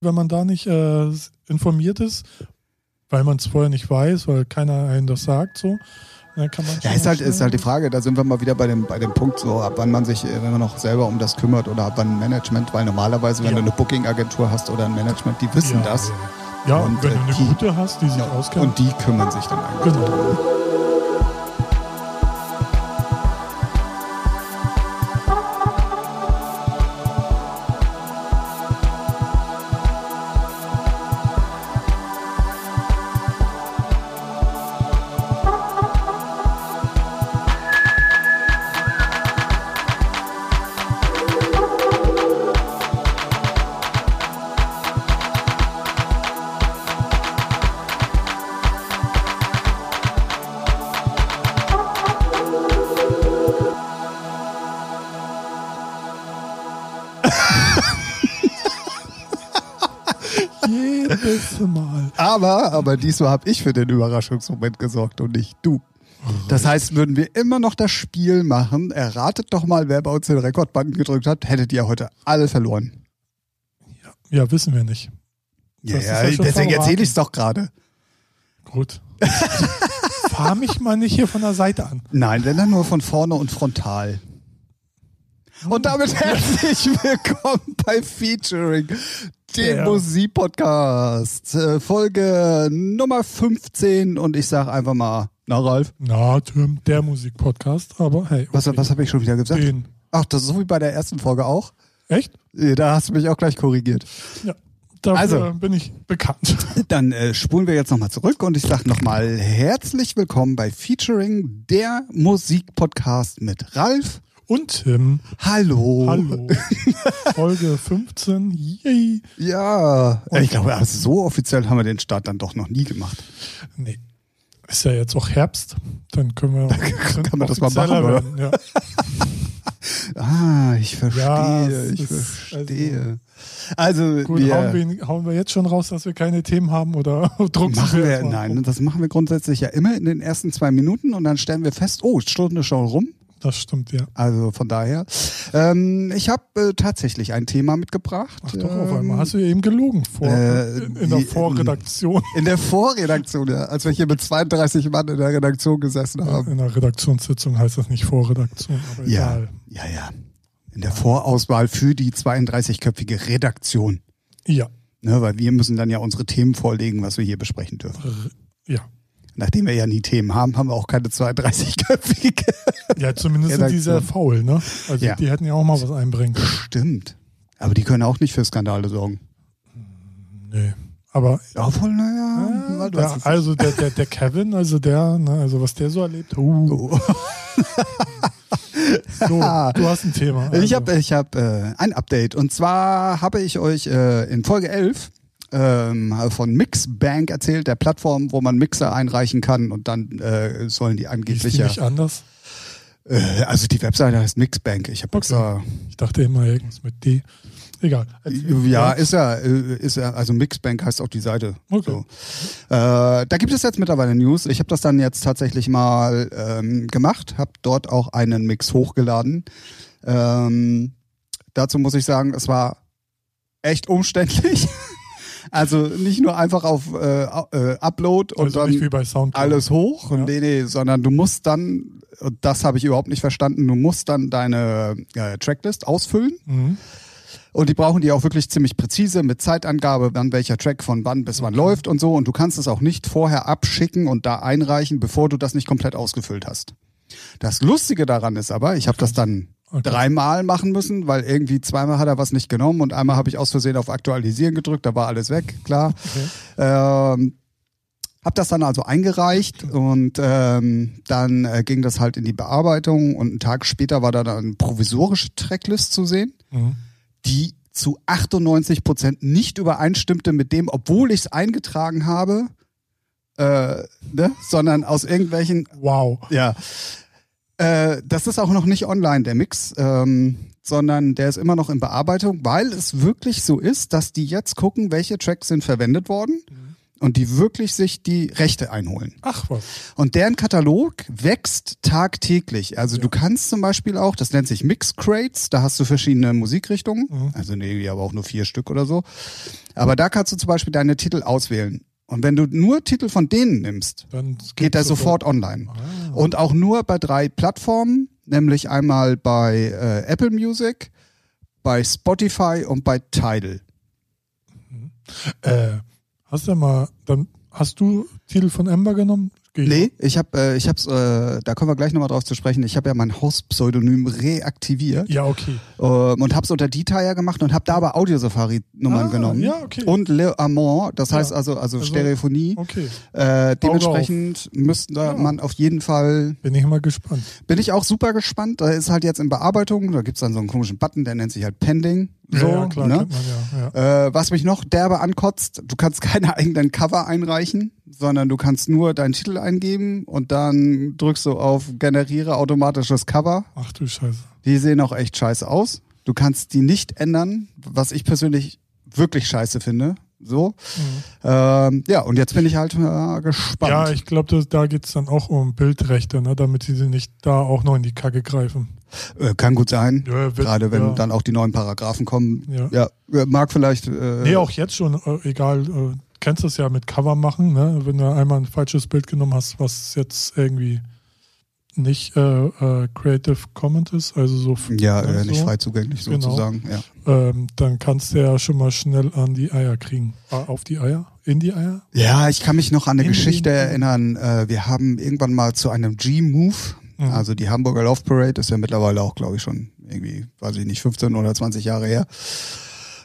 wenn man da nicht äh, informiert ist, weil man es vorher nicht weiß, weil keiner einen das sagt, so. Dann kann man Ja, ist halt, ist halt die Frage, da sind wir mal wieder bei dem, bei dem Punkt, so ab wann man sich wenn man noch selber um das kümmert oder ab wann Management, weil normalerweise, wenn Ja. du eine Booking-Agentur hast oder ein Management, die wissen ja, das. Ja, Und, wenn äh, du eine die- gute hast, die sich Ja, auskennt. Und die kümmern sich dann eigentlich. genau. Jedes Aber, aber diesmal habe ich für den Überraschungsmoment gesorgt und nicht du. Das heißt, würden wir immer noch das Spiel machen, erratet doch mal, wer bei uns den Rekordbutton gedrückt hat, hättet ihr heute alle verloren. Ja, wissen wir nicht. Ja, Das ja, ja deswegen erzähle ich es doch gerade. Gut. Fahr mich mal nicht hier von der Seite an. Nein, wenn dann nur von vorne und frontal. Und damit herzlich willkommen bei Featuring, dem. Musikpodcast, äh, Folge Nummer 15 und ich sag einfach mal, na Ralf, Na, Tim, der Musikpodcast, aber hey. was, okay. was habe ich schon wieder gesagt? Den. Ach, das ist so wie bei der ersten Folge auch. Echt? Da hast du mich auch gleich korrigiert. Ja. Dafür Also. bin ich bekannt. Dann äh, spulen wir jetzt nochmal zurück und ich sag nochmal herzlich willkommen bei Featuring, der Musikpodcast mit Ralf. Und Tim. Hallo. Hallo. Folge 15. Yay. Ja, ich glaube, also so offiziell haben wir den Start dann doch noch nie gemacht. Nee. Ist ja jetzt auch Herbst. Dann können wir, kann man das mal machen, oder? Ja. Ah, ich verstehe, Ja, ich ist- verstehe. Also, Gut, wir, hauen, wir, hauen wir jetzt schon raus, dass wir keine Themen haben oder drucken machen wir, nein, das machen wir grundsätzlich ja immer in den ersten zwei Minuten und dann stellen wir fest, oh, Stunde schon rum. Das stimmt, ja. Also von daher. Ähm, ich habe äh, tatsächlich ein Thema mitgebracht. Ach doch, auf Ähm, einmal hast du ja eben gelogen vor, äh, in, in der die- Vorredaktion. In der Vorredaktion, ja, als wir hier mit 32 Mann in der Redaktion gesessen haben. In der Redaktionssitzung heißt das nicht Vorredaktion, aber Ja, egal. ja, ja. In der Vorauswahl für die 32-köpfige Redaktion. Ja. Ne, weil wir müssen dann ja unsere Themen vorlegen, was wir hier besprechen dürfen. Ja. Nachdem wir ja nie Themen haben, haben wir auch keine 32-köpfige. Ja, zumindest sind die sehr faul, ne? Also Ja. die hätten ja auch mal was einbringen können. Stimmt. Aber die können auch nicht für Skandale sorgen. Nee. Aber naja. man weiß der, es also der, der, der Kevin, also der, ne, also was der so erlebt. Uh, nicht. so, du hast ein Thema. Ich Also, habe ich hab, äh, ein Update. Und zwar habe ich euch äh, in Folge 11 ähm, von Mixbank erzählt, der Plattform, wo man Mixer einreichen kann und dann äh, sollen die angeblich ja. nicht anders? Äh, also die Webseite heißt Mixbank. Ich habe Okay. Ich dachte immer irgendwas mit D. Egal. Ja, ist ja, äh, ist ja, also Mixbank heißt auch die Seite. Okay. So. Äh, da gibt es jetzt mittlerweile News. Ich habe das dann jetzt tatsächlich mal ähm, gemacht, habe dort auch einen Mix hochgeladen. Ähm, dazu muss ich sagen, es war echt umständlich. also nicht nur einfach auf äh, äh, Upload und Also dann alles hoch. Ja. Nee, nee, sondern du musst dann, und das habe ich überhaupt nicht verstanden, du musst dann deine äh, Tracklist ausfüllen. Mhm. Und die brauchen die auch wirklich ziemlich präzise mit Zeitangabe, wann welcher Track von wann bis wann läuft und so. Und du kannst es auch nicht vorher abschicken und da einreichen, bevor du das nicht komplett ausgefüllt hast. Das Lustige daran ist aber, ich habe das dann Okay. dreimal machen müssen, weil irgendwie zweimal hat er was nicht genommen und einmal habe ich aus Versehen auf Aktualisieren gedrückt, da war alles weg, klar. Ähm, hab das dann also eingereicht und ähm, dann äh, ging das halt in die Bearbeitung und einen Tag später war da dann eine provisorische Tracklist zu sehen Mhm. die zu 98 Prozent nicht übereinstimmte mit dem, obwohl ich es eingetragen habe, äh, ne? sondern aus irgendwelchen, Wow. ja, äh, das ist auch noch nicht online, der Mix, ähm, sondern der ist immer noch in Bearbeitung, weil es wirklich so ist, dass die jetzt gucken, welche Tracks sind verwendet worden und die wirklich sich die Rechte einholen. Ach was. Und deren Katalog wächst tagtäglich. Also du kannst zum Beispiel auch, das nennt sich Mix Crates, da hast du verschiedene Musikrichtungen, Mhm. also nee, aber auch nur vier Stück oder so. Aber da kannst du zum Beispiel deine Titel auswählen. Und wenn du nur Titel von denen nimmst, Dann geht er sofort online. Ah. Und auch nur bei drei Plattformen, nämlich einmal bei äh, Apple Music, bei Spotify und bei Tidal. Äh, hast du mal, dann hast du Titel von Ember genommen? Ich Nee, ich habe, äh, ich hab's, äh, da kommen wir gleich nochmal drauf zu sprechen. Ich habe ja mein Hauspseudonym reaktiviert Ja, okay. ähm, und hab's unter Detail gemacht und habe da aber Audio-Safari-Nummern Ah, genommen. ja, okay. Und Le Amant, das Ja. heißt also, also, Also, Stereophonie. Okay. Äh, dementsprechend müsste da Ja. man auf jeden Fall Bin ich mal gespannt. Bin ich auch super gespannt. Da ist halt jetzt in Bearbeitung, da gibt's dann so einen komischen Button, der nennt sich halt Pending. So, ja, klar, ne? man ja. äh, was mich noch derbe ankotzt, du kannst keine eigenen Cover einreichen, sondern du kannst nur deinen Titel eingeben und dann drückst du auf Generiere automatisches Cover. Ach du Scheiße. Die sehen auch echt scheiße aus. Du kannst die nicht ändern, was ich persönlich wirklich scheiße finde. So. Ähm, ja, und jetzt bin ich halt äh, gespannt. Ja, ich glaube, da geht's dann auch um Bildrechte, ne, damit sie nicht da auch noch in die Kacke greifen. Äh, kann gut sein. Ja, wird- Gerade wenn ja. dann auch die neuen Paragraphen kommen. Ja. Ja, mag vielleicht. Äh, Nee, auch jetzt schon, äh, egal, äh, kennst das ja mit Cover machen, ne? wenn du einmal ein falsches Bild genommen hast, was jetzt irgendwie nicht äh, äh, Creative Commons ist, also so, Ja, äh, so, nicht frei zugänglich Genau. sozusagen. Ja. ähm, dann kannst du ja schon mal schnell an die Eier kriegen. Äh, auf die Eier? In die Eier? ja, ich kann mich noch an eine In- Geschichte in- erinnern. Wir haben irgendwann mal zu einem G-Move, Mhm. also die Hamburger Love Parade, ist ja mittlerweile auch, glaube ich, schon irgendwie, weiß ich nicht, 15 oder 20 Jahre her.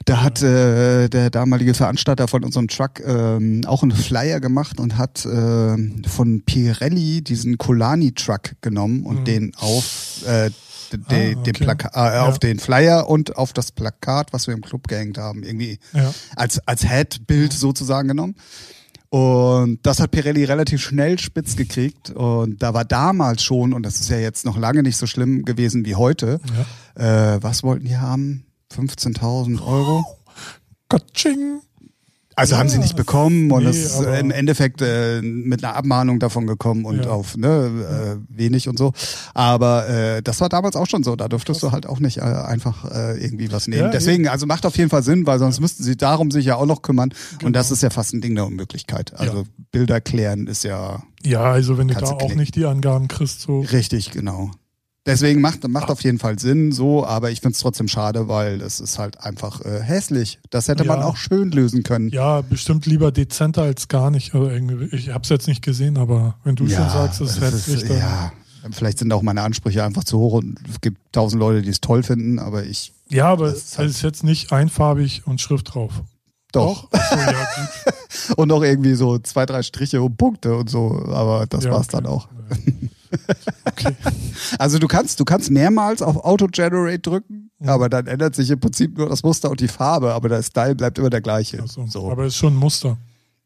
Da hat äh, der damalige Veranstalter von unserem Truck ähm, auch einen Flyer gemacht und hat äh, von Pirelli diesen Colani-Truck genommen und Mhm. den auf äh, de, Ah, den okay. Plaka äh, Ja. auf den Flyer und auf das Plakat, was wir im Club gehängt haben, irgendwie Ja. als, als Head-Bild sozusagen genommen. Und das hat Pirelli relativ schnell spitz gekriegt. Und da war damals schon, und das ist ja jetzt noch lange nicht so schlimm gewesen wie heute, ja. äh, was wollten die haben? 15.000 Euro? Katsching! Also Ja, haben sie nicht bekommen und nee, es ist im Endeffekt äh, mit einer Abmahnung davon gekommen und Ja. auf ne, äh, wenig und so. Aber äh, das war damals auch schon so. Da durftest du halt auch nicht äh, einfach äh, irgendwie was nehmen. Ja, Deswegen, also macht auf jeden Fall Sinn, weil sonst müssten sie darum sich ja auch noch kümmern. Genau. Und das ist ja fast ein Ding der Unmöglichkeit. Also Bilder klären ist ja Ja, also wenn du da auch klicken. nicht die Angaben kriegst, so. richtig, genau. Deswegen macht, macht auf jeden Fall Sinn so, aber ich find's trotzdem schade, weil es ist halt einfach äh, hässlich. Das hätte man Ja. auch schön lösen können. Ja, bestimmt lieber dezenter als gar nicht. Also irgendwie, ich hab's jetzt nicht gesehen, aber wenn du schon sagst, es ist hässlich, dann. ja, vielleicht sind auch meine Ansprüche einfach zu hoch und es gibt tausend Leute, die es toll finden, aber ich Ja, aber es ist halt- ist jetzt nicht einfarbig und Schrift drauf. doch. Ja, gut. Und auch irgendwie so zwei, drei Striche und Punkte und so, aber das Ja, war's okay. dann auch. Okay. Also du kannst, du kannst mehrmals auf Auto-Generate drücken, Mhm. aber dann ändert sich im Prinzip nur das Muster und die Farbe, aber der Style bleibt immer der gleiche. Also, So. Aber es ist schon ein Muster.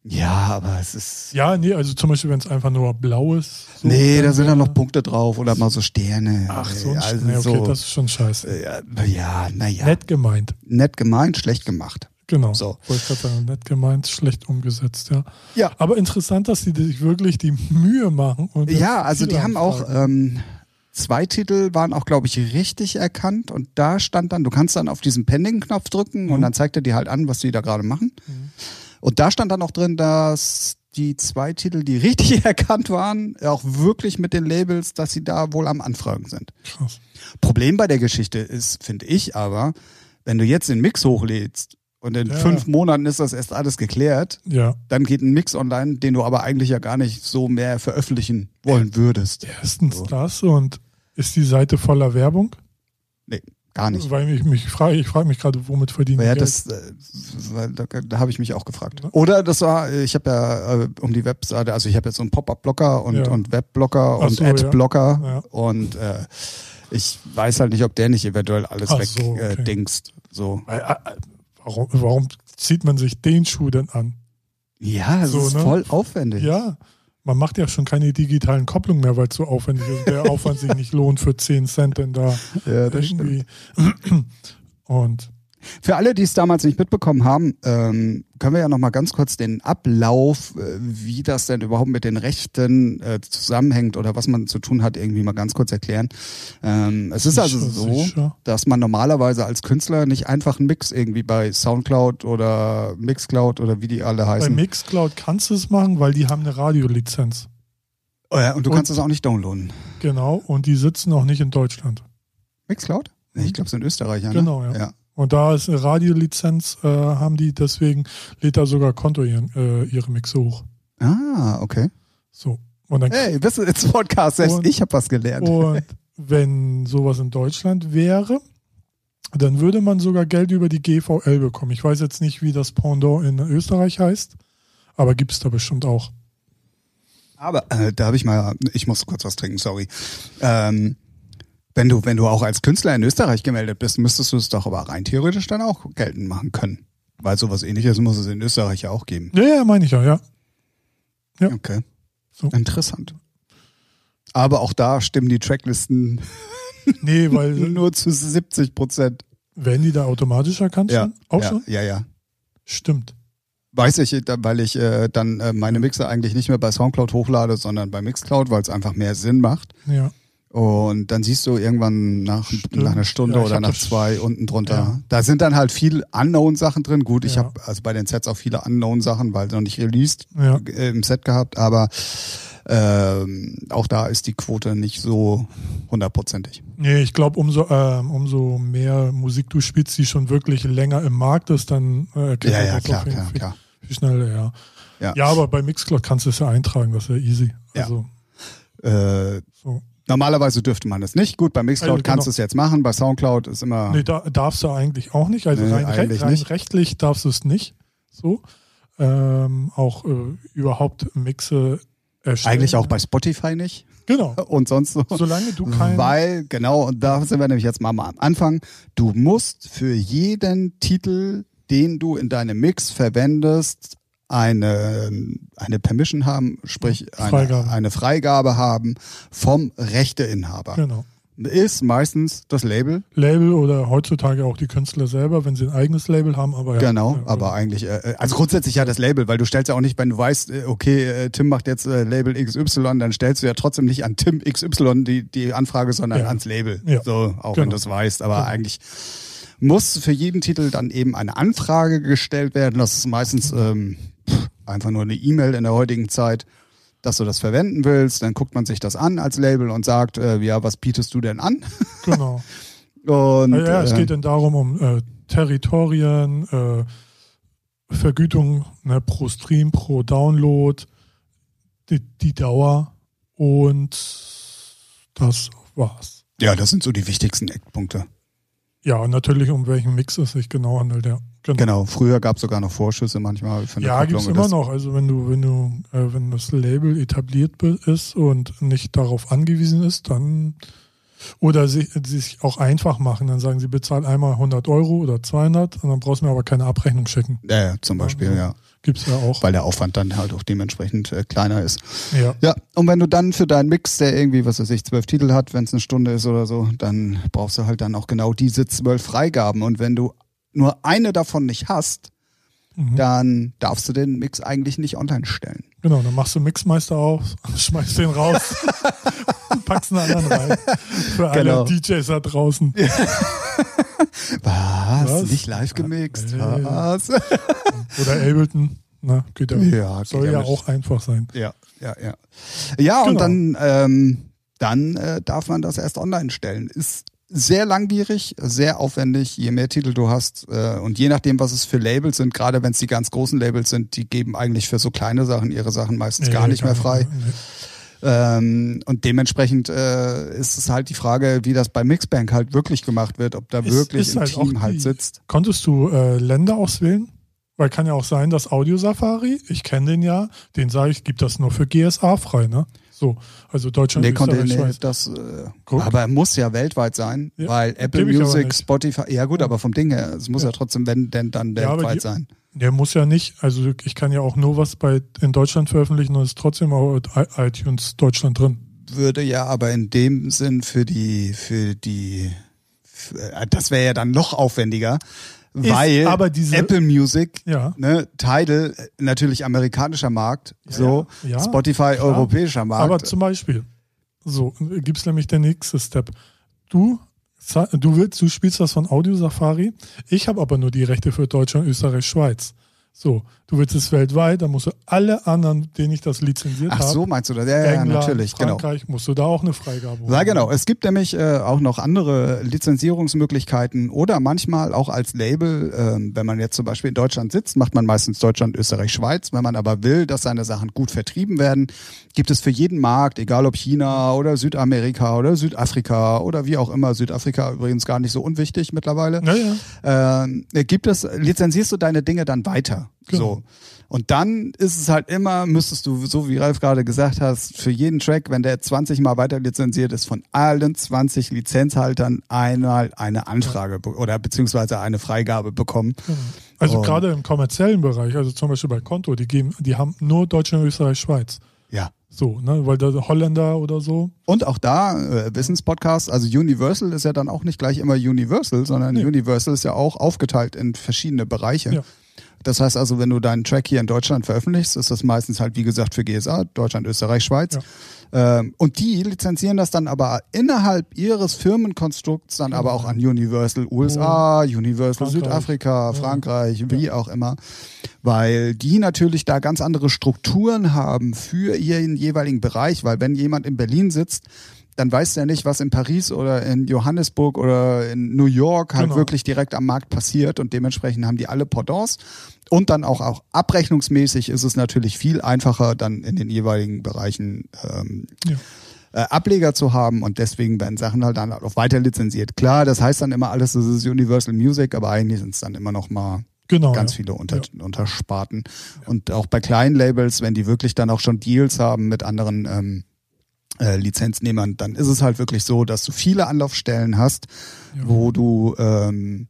ja, aber es ist. Ja, nee, also zum Beispiel, wenn es einfach nur blau ist. so, nee, da sind dann noch Punkte drauf oder mal so Sterne. Ach, so ein also nee, okay, so, das ist schon scheiße. ja, ja, naja. Nett gemeint. Nett gemeint, schlecht gemacht. Genau. So. Wollte ich gerade nett gemeint, schlecht umgesetzt, ja. Ja. Aber interessant, dass die sich wirklich die Mühe machen. Und Ja, also die haben auch ähm, zwei Titel waren auch, glaube ich, richtig erkannt und da stand dann, du kannst dann auf diesen Pending-Knopf drücken Mhm. und dann zeigt er dir halt an, was die da gerade machen. Und da stand dann auch drin, dass die zwei Titel, die richtig erkannt waren, auch wirklich mit den Labels, dass sie da wohl am Anfragen sind. Krass. Problem bei der Geschichte ist, finde ich aber, wenn du jetzt den Mix hochlädst und in Ja. fünf Monaten ist das erst alles geklärt, Ja. dann geht ein Mix online, den du aber eigentlich ja gar nicht so mehr veröffentlichen wollen würdest. Erstens So. das und ist die Seite voller Werbung? Nee, gar nicht. Weil ich mich frage, ich frage mich gerade, womit verdienen Ja, das, äh, da, da habe ich mich auch gefragt. Oder das war, ich habe ja äh, um die Webseite, also ich habe jetzt so einen Pop-up-Blocker und, Ja. und Webblocker und so. Ad-Blocker und äh, ich weiß halt nicht, ob der nicht eventuell alles Ach weg so, okay. äh. So. Weil, äh, warum, warum zieht man sich den Schuh denn an? Ja, es So, ist ne? voll aufwendig. Ja, man macht ja schon keine digitalen Kopplungen mehr, weil es so aufwendig ist. und Der Aufwand sich nicht lohnt für 10 Cent denn da Ja, das stimmt. irgendwie. Und Für alle, die es damals nicht mitbekommen haben, ähm, können wir ja noch mal ganz kurz den Ablauf, äh, wie das denn überhaupt mit den Rechten äh, zusammenhängt oder was man zu tun hat, irgendwie mal ganz kurz erklären. Ähm, es ist also so, dass man normalerweise als Künstler nicht einfach einen Mix irgendwie bei Soundcloud oder Mixcloud oder wie die alle Bei heißen. Mixcloud kannst du es machen, weil die haben eine Radiolizenz. Oh ja, und du Und- kannst es auch nicht downloaden. Genau. Und die sitzen auch nicht in Deutschland. Mixcloud? Ich glaube, es sind Österreicher. Genau, ne? ja. ja. Und da ist eine Radiolizenz, äh, haben die, deswegen lädt da sogar Konto ihren, äh, ihre Mixe hoch. Ah, okay. So. Und dann Hey, bist du jetzt Podcast? Selbst Und- ich habe was gelernt. Und wenn sowas in Deutschland wäre, dann würde man sogar Geld über die GVL bekommen. Ich weiß jetzt nicht, wie das Pendant in Österreich heißt, aber gibt es da bestimmt auch. Aber äh, da habe ich mal, ich muss kurz was trinken, sorry. Ähm, wenn du, wenn du auch als Künstler in Österreich gemeldet bist, müsstest du es doch aber rein theoretisch dann auch geltend machen können. Weil sowas ähnliches muss es in Österreich ja auch geben. Ja, ja, meine ich ja, ja. Ja. Okay. So. Interessant. Aber auch da stimmen die Tracklisten Nee, weil nur zu 70 Prozent. werden die da automatisch erkannt Ja, schon? Auch ja, schon? ja, ja. Stimmt. Weiß ich, weil ich äh, dann äh, meine Mixe eigentlich nicht mehr bei Soundcloud hochlade, sondern bei Mixcloud, weil es einfach mehr Sinn macht. Ja. Und dann siehst du irgendwann nach, nach einer Stunde Ja, oder nach zwei unten drunter. Ja. Da sind dann halt viel Unknown-Sachen drin. Gut, ich Ja. habe also bei den Sets auch viele Unknown-Sachen, weil noch nicht released Ja. äh, im Set gehabt, aber ähm, auch da ist die Quote nicht so hundertprozentig. Nee, ich glaube, umso, ähm, umso mehr Musik du spielst, die schon wirklich länger im Markt ist, dann äh, Ja, ja, klar, klar, Fall klar. viel schneller, ja. Ja. Ja, aber bei Mixcloud kannst du es ja eintragen, das ist ja easy. Ja. Also, Äh, so. Normalerweise dürfte man das nicht. Gut, bei Mixcloud Also, genau. kannst du es jetzt machen, bei Soundcloud ist immer. Nee, da darfst du eigentlich auch nicht. Also Nee, rein, eigentlich rein nicht. rechtlich darfst du es nicht. So. Ähm, auch äh, überhaupt Mixe erstellen. Eigentlich auch bei Spotify nicht Genau. und sonst so. Solange du kein. Weil, genau, und da sind wir nämlich jetzt mal am Anfang. Du musst für jeden Titel, den du in deinem Mix verwendest, eine, eine Permission haben, sprich eine Freigabe. eine Freigabe haben vom Rechteinhaber. Genau. Ist meistens das Label, Label oder heutzutage auch die Künstler selber, wenn sie ein eigenes Label haben, aber ja. genau, ja, aber eigentlich, äh, also grundsätzlich ja das Label, weil du stellst ja auch nicht, wenn du weißt, äh, okay, äh, Tim macht jetzt äh, Label XY, dann stellst du ja trotzdem nicht an Tim XY die, die Anfrage, sondern Ja. ans Label. Ja. So, auch wenn Genau. du es weißt, aber Genau. eigentlich muss für jeden Titel dann eben eine Anfrage gestellt werden. Das ist meistens ähm, einfach nur eine E-Mail in der heutigen Zeit, dass du das verwenden willst. Dann guckt man sich das an als Label und sagt, äh, ja, was bietest du denn an? Genau. Und ja, ja, es äh, geht dann darum, um äh, Territorien, äh, Vergütung ne, pro Stream, pro Download, die, die Dauer und das war's. ja, das sind so die wichtigsten Eckpunkte. Ja, und natürlich, um welchen Mix es sich genau handelt, ja. Genau. Genau, früher gab es sogar noch Vorschüsse manchmal für eine Ja, gibt's und immer noch. Also wenn du, wenn du, äh, wenn das Label etabliert ist und nicht darauf angewiesen ist, dann oder sich, sich auch einfach machen, dann sagen sie, bezahl einmal 100 Euro oder 200 und dann brauchst du mir aber keine Abrechnung schicken. Ja, ja, zum Beispiel, Also, ja. Gibt's ja auch. Weil der Aufwand dann halt auch dementsprechend äh, kleiner ist. Ja. Ja, und wenn du dann für deinen Mix, der irgendwie, was weiß ich, zwölf Titel hat, wenn es eine Stunde ist oder so, dann brauchst du halt dann auch genau diese zwölf Freigaben. Und wenn du nur eine davon nicht hast, Mhm. dann darfst du den Mix eigentlich nicht online stellen. Genau, dann machst du Mixmeister auf, schmeißt den raus packst einen anderen rein. Für alle Genau. DJs da draußen. Was? Was? Nicht live gemixt? Äh. Was? Oder Ableton. Na, geht ja. Ja, geht Soll ja ja mit. auch einfach sein. Ja, ja, ja. Ja, und Genau. dann, ähm, dann äh, darf man das erst online stellen. Ist sehr langwierig, sehr aufwendig, je mehr Titel du hast äh, und je nachdem, was es für Labels sind, gerade wenn es die ganz großen Labels sind, die geben eigentlich für so kleine Sachen ihre Sachen meistens gar Nee, nicht mehr frei. Nee. Ähm, und dementsprechend äh, ist es halt die Frage, wie das bei Mixbank halt wirklich gemacht wird, ob da Es wirklich ist ein halt Team halt die- sitzt. Konntest du äh, Länder auswählen? Weil kann ja auch sein, dass Audio Safari, ich kenne den ja, den sage ich, gibt das nur für GSA frei, ne? So, also Deutschland, Nee, konnte, Österreich, nee, Schweiz. das, äh, aber er muss ja weltweit sein, Ja, weil Apple Music. Spotify, ja gut, Ja. aber vom Ding her, es muss ja, Ja. trotzdem, wenn denn dann Ja, weltweit die- sein. Der muss ja nicht, also ich kann ja auch nur was bei in Deutschland veröffentlichen und ist trotzdem auch iTunes Deutschland drin. Würde ja aber in dem Sinn für die, für die, für, äh, das wäre ja dann noch aufwendiger, weil aber diese- Apple Music, Ja. ne, Tidal äh, natürlich amerikanischer Markt, so ja, ja, Spotify europäischer Markt. Aber zum Beispiel, so gibt es nämlich der nächste Step. Du, du willst, du spielst das von Audio Safari. Ich habe aber nur die Rechte für Deutschland, Österreich, Schweiz. So, du willst es weltweit, dann musst du alle anderen, denen ich das lizenziert Ach habe, so, meinst du das? Ja, ja, England, natürlich, genau. Frankreich, musst du da auch eine Freigabe Ja, holen. genau. Es gibt nämlich äh, auch noch andere Lizenzierungsmöglichkeiten oder manchmal auch als Label, ähm, wenn man jetzt zum Beispiel in Deutschland sitzt, macht man meistens Deutschland, Österreich, Schweiz. Wenn man aber will, dass seine Sachen gut vertrieben werden, gibt es für jeden Markt, egal ob China oder Südamerika oder Südafrika oder wie auch immer, Südafrika übrigens gar nicht so unwichtig mittlerweile, Ja, ja. äh, gibt es, lizenzierst du deine Dinge dann weiter. Genau. So. Und dann ist es halt immer, müsstest du, so wie Ralf gerade gesagt hast, für jeden Track, wenn der 20 Mal weiter lizenziert ist, von allen 20 Lizenzhaltern einmal eine Anfrage be- oder beziehungsweise eine Freigabe bekommen. Also Und- gerade im kommerziellen Bereich, also zum Beispiel bei Konto, die geben, die haben nur Deutschland, Österreich, Schweiz. Ja. So, ne, weil da Holländer oder so. Und auch da, äh, Wissenspodcast, also Universal ist ja dann auch nicht gleich immer Universal, sondern Nee. Universal ist ja auch aufgeteilt in verschiedene Bereiche. Ja. Das heißt also, wenn du deinen Track hier in Deutschland veröffentlichst, ist das meistens halt, wie gesagt, für GSA, Deutschland, Österreich, Schweiz. Ähm, und die lizenzieren das dann aber innerhalb ihres Firmenkonstrukts dann aber auch an Universal USA, Universal Frankreich. Südafrika, Ja. Frankreich, wie auch immer. Weil die natürlich da ganz andere Strukturen haben für ihren jeweiligen Bereich, weil wenn jemand in Berlin sitzt, dann weiß der nicht, was in Paris oder in Johannesburg oder in New York halt Genau. wirklich direkt am Markt passiert und dementsprechend haben die alle Pendants. Und dann auch, auch abrechnungsmäßig ist es natürlich viel einfacher, dann in den jeweiligen Bereichen ähm, Ja. äh, Ableger zu haben und deswegen werden Sachen halt dann auch weiter lizenziert. Klar, das heißt dann immer alles, das ist Universal Music, aber eigentlich sind es dann immer noch mal Genau. ganz ja. viele unter, Untersparten. Und auch bei kleinen Labels, wenn die wirklich dann auch schon Deals haben mit anderen ähm, äh, Lizenznehmern, dann ist es halt wirklich so, dass du viele Anlaufstellen hast, Ja. wo du ähm,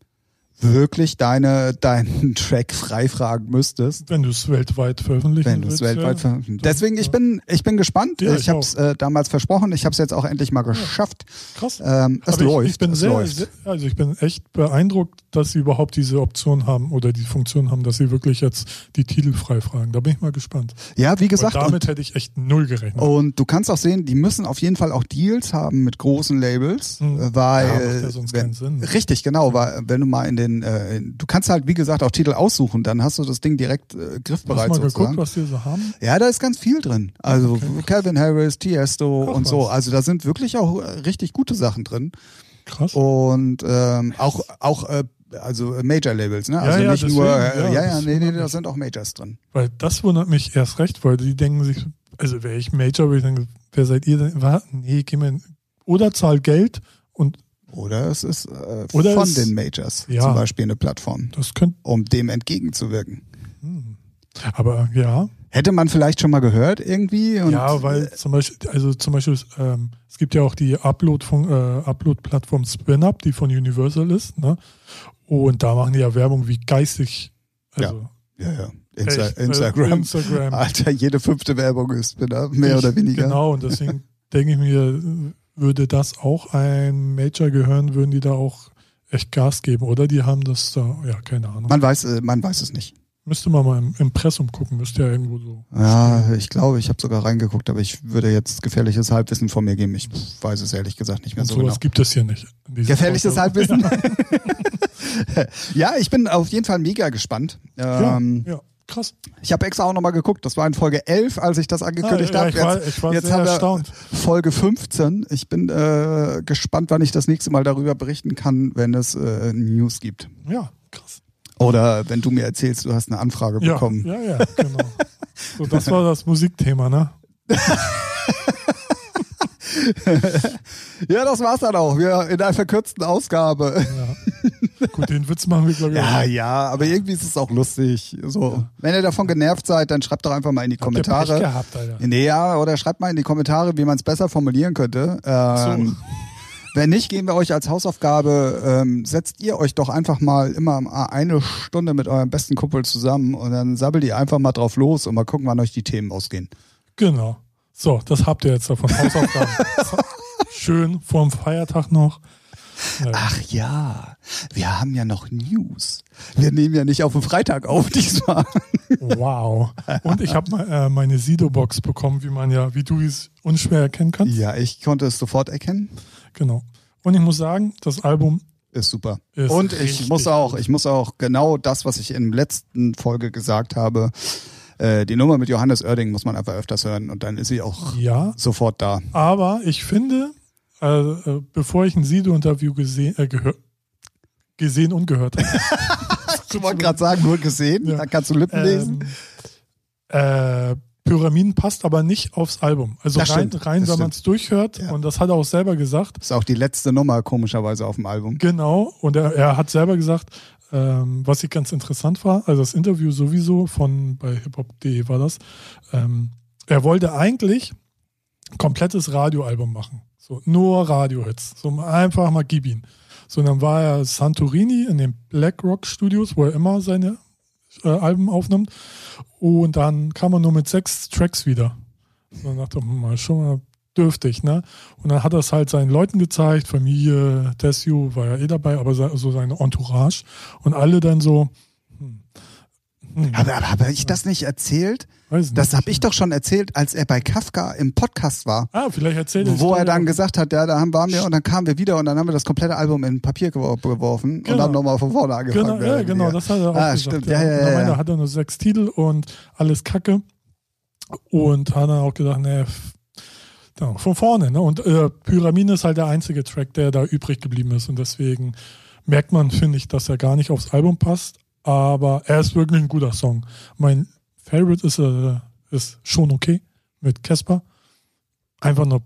wirklich deine, deinen Track freifragen müsstest. Wenn du es weltweit veröffentlichen Wenn du es weltweit ja. Deswegen, ich bin, ich bin gespannt. Ja, ich ich habe es äh, damals versprochen. Ich habe es jetzt auch endlich mal geschafft. Krass. Ähm, es Aber läuft. Ich, ich bin es sehr, läuft. sehr, also ich bin echt beeindruckt, dass sie überhaupt diese Option haben oder die Funktion haben, dass sie wirklich jetzt die Titel frei fragen. Da bin ich mal gespannt. ja, wie Weil gesagt, und, damit hätte ich echt null gerechnet. und du kannst auch sehen, die müssen auf jeden Fall auch Deals haben mit großen Labels, Hm. äh, weil Ja, macht ja sonst wenn, keinen Sinn. richtig genau, weil wenn du mal in den, äh, in, du kannst halt wie gesagt auch Titel aussuchen, dann hast du das Ding direkt äh, Hast du griffbereit mal sozusagen. geguckt, was die so haben? Ja, da ist ganz viel drin. Also Okay. Calvin Harris, Tiesto Ach, und so. was. Also da sind wirklich auch äh, richtig gute Sachen drin. Krass. Und ähm, auch auch äh, also Major Labels, ne? Also ja, nicht deswegen, nur ja, äh, ja, ja, das nee, nee, da sind auch Majors drin. Weil das wundert mich erst recht, weil die denken sich, also wäre ich Major, würde ich denken, wer seid ihr denn? Was? Nee, geh in, oder zahl Geld und Oder es ist äh, Oder von es- den Majors Ja. zum Beispiel eine Plattform, um dem entgegenzuwirken. aber ja, Hätte man vielleicht schon mal gehört irgendwie? Ja, weil zum Beispiel, also zum Beispiel, ähm, es gibt ja auch die Upload von, äh, Upload-Plattform SpinUp, die von Universal ist, ne? Und da machen die ja Werbung wie geistig. Also, ja, ja. Insta echt, äh, Instagram. Instagram. Alter, jede fünfte Werbung ist ne? mehr Ich- oder weniger. Genau, und deswegen denke ich mir, würde das auch ein Major gehören, würden die da auch echt Gas geben, oder? Die haben das da, ja, keine Ahnung. Man weiß, äh, man weiß es nicht. Müsste man mal im Impressum gucken, müsste ja irgendwo so. Ja, ich glaube, ich habe sogar reingeguckt, aber ich würde jetzt gefährliches Halbwissen von mir geben. Ich weiß es ehrlich gesagt nicht mehr Und so sowas genau. gibt es hier nicht. Gefährliches Podcast. Halbwissen? ja, ich bin auf jeden Fall mega gespannt. Ja, Ähm, ja, krass. Ich habe extra auch nochmal geguckt. Das war in Folge 11, als ich das angekündigt Ah, ja, habe. ich war, Jetzt, ich war jetzt haben wir erstaunt. Folge 15. Ich bin äh, gespannt, wann ich das nächste Mal darüber berichten kann, wenn es äh, News gibt. Ja, krass. Oder wenn du mir erzählst, du hast eine Anfrage Ja, bekommen. ja, ja, genau. So, das war das Musikthema, ne? Ja, das war's dann auch. Wir in einer verkürzten Ausgabe. Ja. Gut, den Witz machen wir, glaube ich. Ja, auch. ja, aber irgendwie ist es auch lustig. So, wenn ihr davon genervt seid, dann schreibt doch einfach mal in die Habt ihr Kommentare. gehabt, Alter. Nee, ja, oder schreibt mal in die Kommentare, wie man es besser formulieren könnte. Ähm, Wenn nicht, geben wir euch als Hausaufgabe, ähm, setzt ihr euch doch einfach mal immer eine Stunde mit eurem besten Kumpel zusammen und dann sabbelt ihr einfach mal drauf los und mal gucken, wann euch die Themen ausgehen. Genau. So, das habt ihr jetzt davon. Hausaufgaben. Schön vorm Feiertag noch. Ach ja, wir haben ja noch News. Wir nehmen ja nicht auf den Freitag auf diesmal. Wow. Und ich habe äh, meine Sido-Box bekommen, wie man ja, wie du es unschwer erkennen kannst. Ja, ich konnte es sofort erkennen. Genau. Und ich muss sagen, das Album Ist super. Ist Und ich muss auch, ich muss auch genau das, was ich in der letzten Folge gesagt habe, äh, die Nummer mit Johannes Oerding muss man einfach öfters hören und dann ist sie auch ja, sofort da. aber ich finde, äh, äh, bevor ich ein Sido-Interview gesehen, äh, gesehen und gehört habe, Ich wollte gerade sagen, nur gesehen, Ja. da kannst du Lippen lesen. ähm, äh, Pyramiden passt aber nicht aufs Album. Also Das rein, stimmt, rein wenn man es durchhört, Ja. und das hat er auch selber gesagt, Ist auch die letzte Nummer komischerweise auf dem Album. Genau, und er, er hat selber gesagt, ähm, was ich ganz interessant war, also das Interview sowieso von bei hiphop.de war das, ähm, er wollte eigentlich ein komplettes Radioalbum machen. So, nur Radiohits. So einfach mal gib ihn. So, dann war er Santorini in den Black Rock Studios, wo er immer seine äh, Alben aufnimmt. Und dann kam er nur mit sechs Tracks wieder. So, dann dachte ich, mal schon mal dürftig, ne? Und dann hat er es halt seinen Leuten gezeigt, Familie, Tessio war ja eh dabei, aber so seine Entourage. Und alle dann so, hm, hm, aber habe ich das nicht erzählt? Das habe ich doch schon erzählt, als er bei Kafka im Podcast war. Ah, vielleicht erzählt die Wo er dann auch. gesagt hat, ja, da haben- waren wir und dann kamen wir wieder und dann haben wir das komplette Album in Papier gewor- geworfen Genau. und haben nochmal von vorne angefangen. Genau, ja, genau, das hat er auch Ah, gesagt. stimmt, ja, ja, ja, Ende ja. hat er nur sechs Titel und alles Kacke. Und hat dann auch gesagt, ne, ja, von vorne. Ne? Und äh, Pyramide ist halt der einzige Track, der da übrig geblieben ist. Und deswegen merkt man, finde ich, dass er gar nicht aufs Album passt. Aber er ist wirklich ein guter Song. Mein Favorite ist, äh, ist schon okay mit Casper. Einfach eine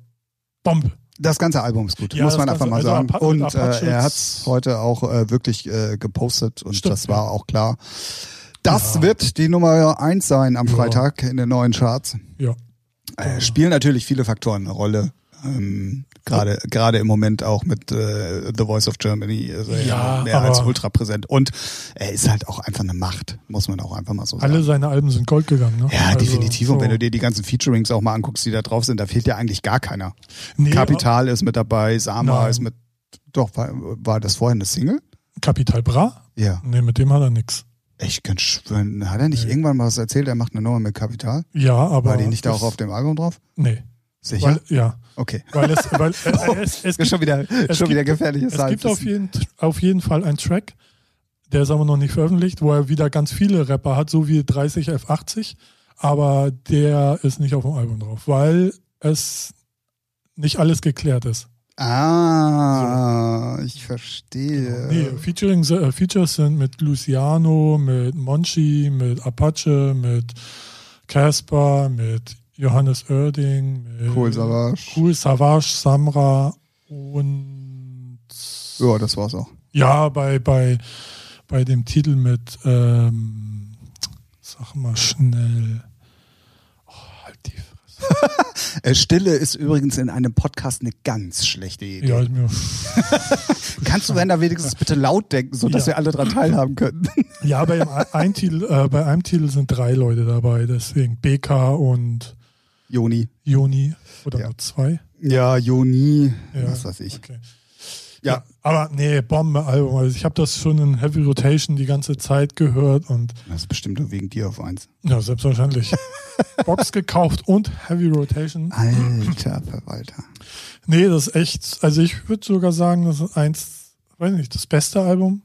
Bombe. Das ganze Album ist gut, Ja, muss man einfach mal also sagen. Mit und äh, er hat ist- heute auch äh, wirklich äh, gepostet und Stimmt, das war ja. auch klar. Das Ja. wird die Nummer eins sein am. Freitag in den neuen Charts. Ja. Äh, spielen natürlich viele Faktoren eine Rolle. Ähm, Gerade gerade im Moment auch mit äh, The Voice of Germany er Ja, mehr als ultra präsent. Und er ist halt auch einfach eine Macht, muss man auch einfach mal so sagen. Alle seine Alben sind Gold gegangen. Ne? ja, Also, definitiv. Und so. wenn du dir die ganzen Featurings auch mal anguckst, die da drauf sind, da fehlt ja eigentlich gar keiner. Nee, Kapital ist mit dabei, Sama Nein. ist mit. Doch, war, war das vorher eine Single? Kapital Bra? Ja. Nee, mit dem hat er nix. Ich könnte schwören, hat er nicht Nee. irgendwann mal was erzählt, er macht eine Nummer mit Kapital? Ja, aber. War die nicht da auch auf dem Album drauf? Nee. Sicher? Weil, ja. okay. Weil es, weil, äh, äh, es, es ist gibt, schon wieder, es schon gibt- wieder gefährliches es gibt auf jeden, auf jeden Fall einen Track, der ist aber noch nicht veröffentlicht, wo er wieder ganz viele Rapper hat, so wie 30 F80, aber der ist nicht auf dem Album drauf, weil es nicht alles geklärt ist. Ah, ich verstehe. Nee, Featuring, äh, Features sind mit Luciano, mit Monchi, mit Apache, mit Casper, mit Johannes Oerding, mit Cool Savage. Cool Savage, Samra und Ja, das war's auch. ja, bei, bei, bei dem Titel mit ähm, sag mal schnell. Oh, halt die Fresse. Äh, Stille ist übrigens in einem Podcast eine ganz schlechte Idee. Ja, mir, Kannst du, wenn da wenigstens bitte laut denken, sodass Ja. wir alle dran teilhaben können? ja, bei, dem ein Titel, äh, bei einem Titel sind drei Leute dabei, deswegen BK und Joni. Joni oder Ja. nur zwei. Ja, Joni, Ja, was weiß ich. Okay. Ja. aber nee, Bombe-Album. Also ich habe das schon in Heavy Rotation die ganze Zeit gehört und Das ist bestimmt nur wegen dir auf eins. ja, selbstverständlich. Box gekauft und Heavy Rotation. Alter Verwalter. Nee, das ist echt, also ich würde sogar sagen, das ist eins, weiß nicht, das beste Album.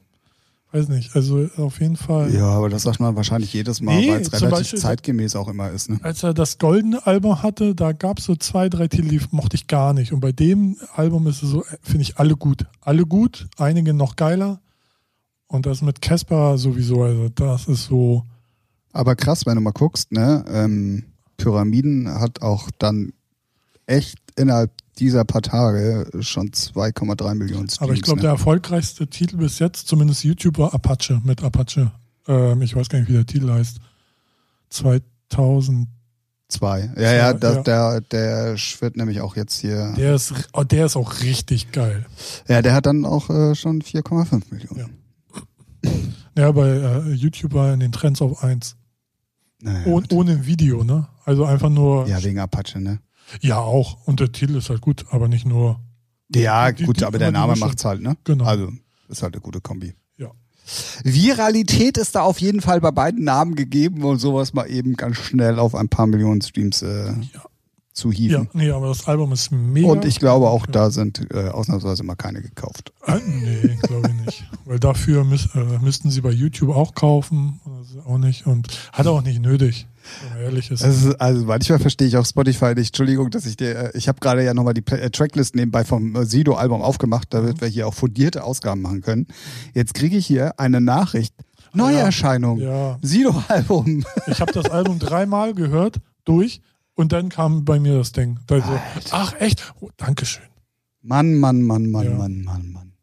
Weiß nicht, also auf jeden Fall. Ja, aber das sagt man wahrscheinlich jedes Mal, Nee, weil es relativ Beispiel- zeitgemäß auch immer ist. Ne? Als er das goldene Album hatte, da gab es so zwei, drei Titel, die mochte ich gar nicht. Und bei dem Album ist es so, finde ich alle gut. Alle gut, einige noch geiler. Und das mit Casper sowieso, also das ist so, Aber krass, wenn du mal guckst, ne, ähm, Pyramiden hat auch dann echt innerhalb dieser paar Tage schon 2,3 Millionen Streams. aber ich glaube, ne? der erfolgreichste Titel bis jetzt, zumindest YouTube, war Apache mit Apache. Ähm, ich weiß gar nicht, wie der Titel heißt. 2000. Zwei. Ja, ja, das, ja. Der, der schwirrt nämlich auch jetzt hier. Der ist, oh, der ist auch richtig geil. ja, der hat dann auch äh, schon 4,5 Millionen. Ja, bei äh, YouTube war er in den Trends auf 1. Naja, Oh, ohne Video, ne? Also einfach nur. ja, wegen Apache, ne? Ja, auch. Und der Titel ist halt gut, aber nicht nur Ja, Die- gut, die- aber der Name Mischung. macht's halt, ne? Genau. Also, ist halt eine gute Kombi. Ja. Viralität ist da auf jeden Fall bei beiden Namen gegeben und sowas mal eben ganz schnell auf ein paar Millionen Streams äh, Ja. zu Ja, hieven. nee, aber das Album ist mega. Und ich glaube, auch da sind äh, ausnahmsweise mal keine gekauft. Äh, nee, glaube ich nicht. Weil dafür müß, äh, müssten sie bei YouTube auch kaufen. Also auch nicht. Und hat auch nicht nötig, ehrlich ist. Also, also manchmal verstehe ich auf Spotify nicht. Entschuldigung, dass ich dir, äh, ich habe gerade ja nochmal die äh, Tracklist nebenbei vom äh, Sido-Album aufgemacht, damit wir hier auch fundierte Ausgaben machen können. Jetzt kriege ich hier eine Nachricht. Neuerscheinung. ja, Sido-Album. ich habe das Album dreimal gehört, durch. Und dann kam bei mir das Ding. Da so, ach, echt? Oh, Dankeschön. Mann, Mann, Mann, Mann, Ja. Mann, Mann, Mann.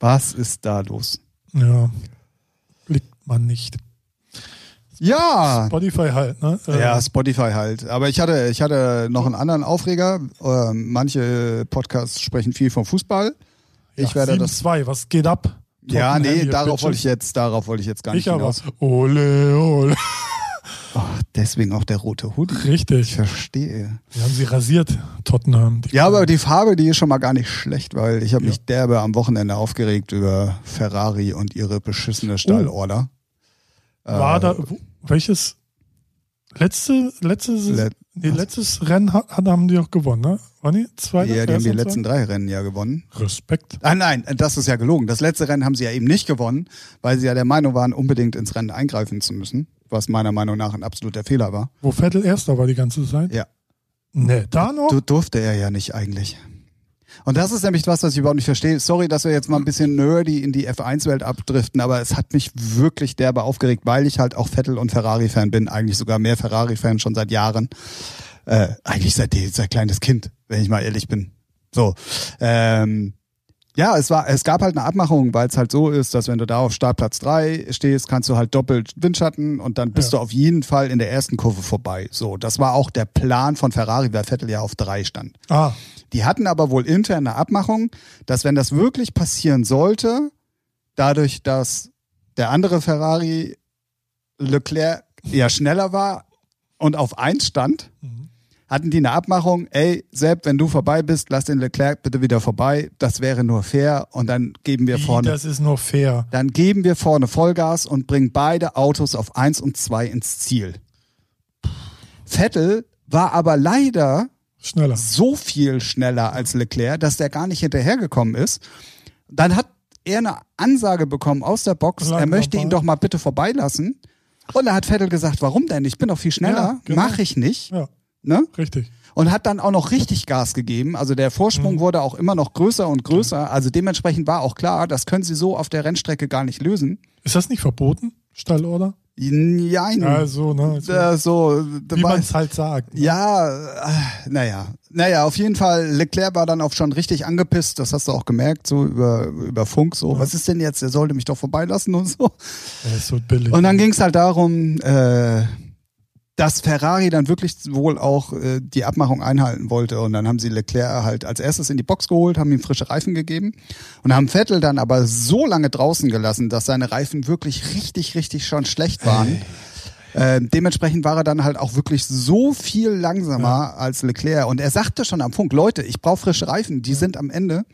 Was ist da los? Ja. Liegt man nicht. Ja. Spotify halt, ne? Äh, Ja, Spotify halt. Aber ich hatte, ich hatte noch einen anderen Aufreger. Ähm, manche Podcasts sprechen viel vom Fußball. Ich ja, werde das. 7-2, was geht ab? Ja, Tottenham nee, darauf Bitches. wollte ich jetzt, darauf wollte ich jetzt gar nicht Ich aber. hinaus. Ole, ole. Oh, deswegen auch der rote. Ich Richtig. verstehe. Wir haben sie rasiert, Tottenham. Ja, aber die Farbe, die ist schon mal gar nicht schlecht, weil ich habe Ja. mich derbe am Wochenende aufgeregt über Ferrari und ihre beschissene Stallorder. War Äh, da, welches, letzte, letztes, Let- nee, letztes Rennen hat, haben die auch gewonnen, ne? War die? Zweite? Ja, die haben die letzten drei Rennen ja gewonnen. Respekt. Ah nein, das ist ja gelogen. Das letzte Rennen haben sie ja eben nicht gewonnen, weil sie ja der Meinung waren, unbedingt ins Rennen eingreifen zu müssen, was meiner Meinung nach ein absoluter Fehler war. Wo Vettel erster war die ganze Zeit? Ja. Ne, da noch? Du durfte er ja nicht eigentlich. Und das ist nämlich was, was ich überhaupt nicht verstehe. Sorry, dass wir jetzt mal ein bisschen nerdy in die F1-Welt abdriften, aber es hat mich wirklich derbe aufgeregt, weil ich halt auch Vettel- und Ferrari-Fan bin. Eigentlich sogar mehr Ferrari-Fan schon seit Jahren. Äh, eigentlich seit, seit kleines Kind, wenn ich mal ehrlich bin. So. Ähm, ja, es war, es gab halt eine Abmachung, weil es halt so ist, dass wenn du da auf Startplatz drei stehst, kannst du halt doppelt Windschatten und dann bist Ja. du auf jeden Fall in der ersten Kurve vorbei. So, das war auch der Plan von Ferrari, weil Vettel ja auf drei stand. Ah, Die hatten aber wohl intern eine Abmachung, dass wenn das wirklich passieren sollte, dadurch, dass der andere Ferrari Leclerc ja schneller war und auf eins stand, Mhm. Hatten die eine Abmachung, ey, Sepp, wenn du vorbei bist, lass den Leclerc bitte wieder vorbei. Das wäre nur fair und dann geben wir wie, vorne. das ist nur fair. Dann geben wir vorne Vollgas und bringen beide Autos auf eins und zwei ins Ziel. Vettel war aber leider Schneller. so viel schneller als Leclerc, dass der gar nicht hinterhergekommen ist. Dann hat er eine Ansage bekommen aus der Box, Lang er möchte vorbei. ihn doch mal bitte vorbeilassen. Und da hat Vettel gesagt, warum denn? Ich bin doch viel schneller, Ja, genau. mach ich nicht. Ja, Ne? richtig. Und hat dann auch noch richtig Gas gegeben. Also der Vorsprung Mhm. wurde auch immer noch größer und größer. Also dementsprechend war auch klar, das können sie so auf der Rennstrecke gar nicht lösen. Ist das nicht verboten? Stallorder? Nein. Also, ne? So, Äh, so, wie man es halt sagt. Ne? Ja, äh, naja. Naja, auf jeden Fall, Leclerc war dann auch schon richtig angepisst, das hast du auch gemerkt, so über, über Funk, so, Ja. was ist denn jetzt, er sollte mich doch vorbeilassen und so. Er ist so billig. Und dann ging es halt darum, äh, dass Ferrari dann wirklich wohl auch äh, die Abmachung einhalten wollte. Und dann haben sie Leclerc halt als erstes in die Box geholt, haben ihm frische Reifen gegeben und haben Vettel dann aber so lange draußen gelassen, dass seine Reifen wirklich richtig, richtig schon schlecht waren. Äh, dementsprechend war er dann halt auch wirklich so viel langsamer als Leclerc. Und er sagte schon am Funk, Leute, ich brauche frische Reifen, die sind am Ende.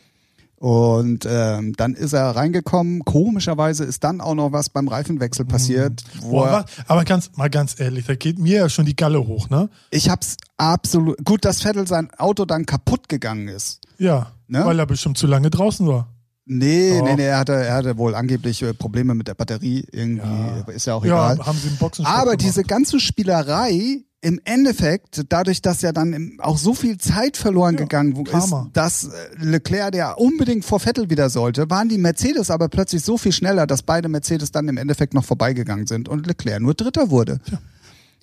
Und ähm, dann ist er reingekommen. Komischerweise ist dann auch noch was beim Reifenwechsel passiert. Wo Boah, er, aber, ganz, mal ganz ehrlich, da geht mir ja schon die Galle hoch, ne? ich hab's absolut. Gut, dass Vettel sein Auto dann kaputt gegangen ist. Ja, Ne? weil er bestimmt zu lange draußen war. Nee, Doch. nee, nee, er hatte, er hatte wohl angeblich äh, Probleme mit der Batterie. Irgendwie Ja. ist ja auch Ja, egal. haben sie einen Boxenstopp Aber gemacht. diese ganze Spielerei im Endeffekt, dadurch, dass ja dann auch so viel Zeit verloren Ja, gegangen ist, Karma. dass äh, Leclerc, der unbedingt vor Vettel wieder sollte, waren die Mercedes aber plötzlich so viel schneller, dass beide Mercedes dann im Endeffekt noch vorbeigegangen sind und Leclerc nur Dritter wurde.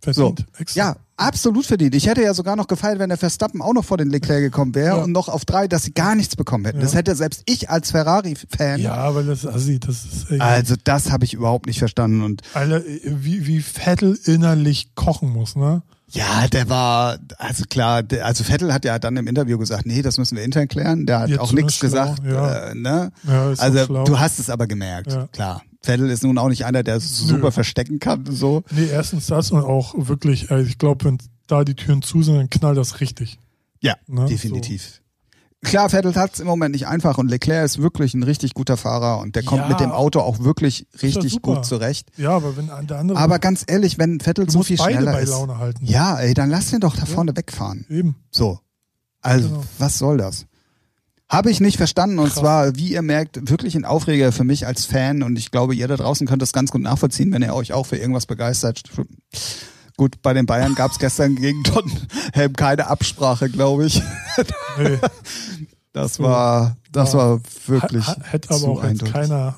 verdient. Extra. Ja, absolut verdient. Ich hätte ja sogar noch gefeiert, wenn der Verstappen auch noch vor den Leclerc gekommen wäre Ja. und noch auf drei, dass sie gar nichts bekommen hätten. Ja. Das hätte selbst ich als Ferrari-Fan. Ja, weil das assi, das ist ey, Also das habe ich überhaupt nicht verstanden und Alter, wie, wie Vettel innerlich kochen muss, ne? Ja, der war, also klar, der, also Vettel hat ja dann im Interview gesagt, nee, das müssen wir intern klären. Der hat Jetzt auch nichts gesagt. ja. Äh, ne? Also du hast es aber gemerkt, Ja. klar. Vettel ist nun auch nicht einer, der es super Nö. verstecken kann. So. Nee, erstens das und auch wirklich, äh, ich glaube, wenn da die Türen zu sind, dann knallt das richtig. Ja, Ne, definitiv. klar, Vettel hat es im Moment nicht einfach und Leclerc ist wirklich ein richtig guter Fahrer und der kommt Ja. mit dem Auto auch wirklich ja richtig gut zurecht. Ja, aber wenn der andere. Aber ganz ehrlich, wenn Vettel so viel beide schneller bei ist, Laune halten. ja, ey, dann lass den doch da Ja. vorne wegfahren. Eben. So. Also, Genau. was soll das? Habe ich nicht verstanden und Krass. zwar, wie ihr merkt, wirklich ein Aufreger für mich als Fan und ich glaube, ihr da draußen könnt das ganz gut nachvollziehen, wenn ihr euch auch für irgendwas begeistert. Gut, bei den Bayern gab es gestern gegen Tottenham keine Absprache, glaube ich. Nee. Das war, das Ja. war wirklich Hätte aber auch jetzt keiner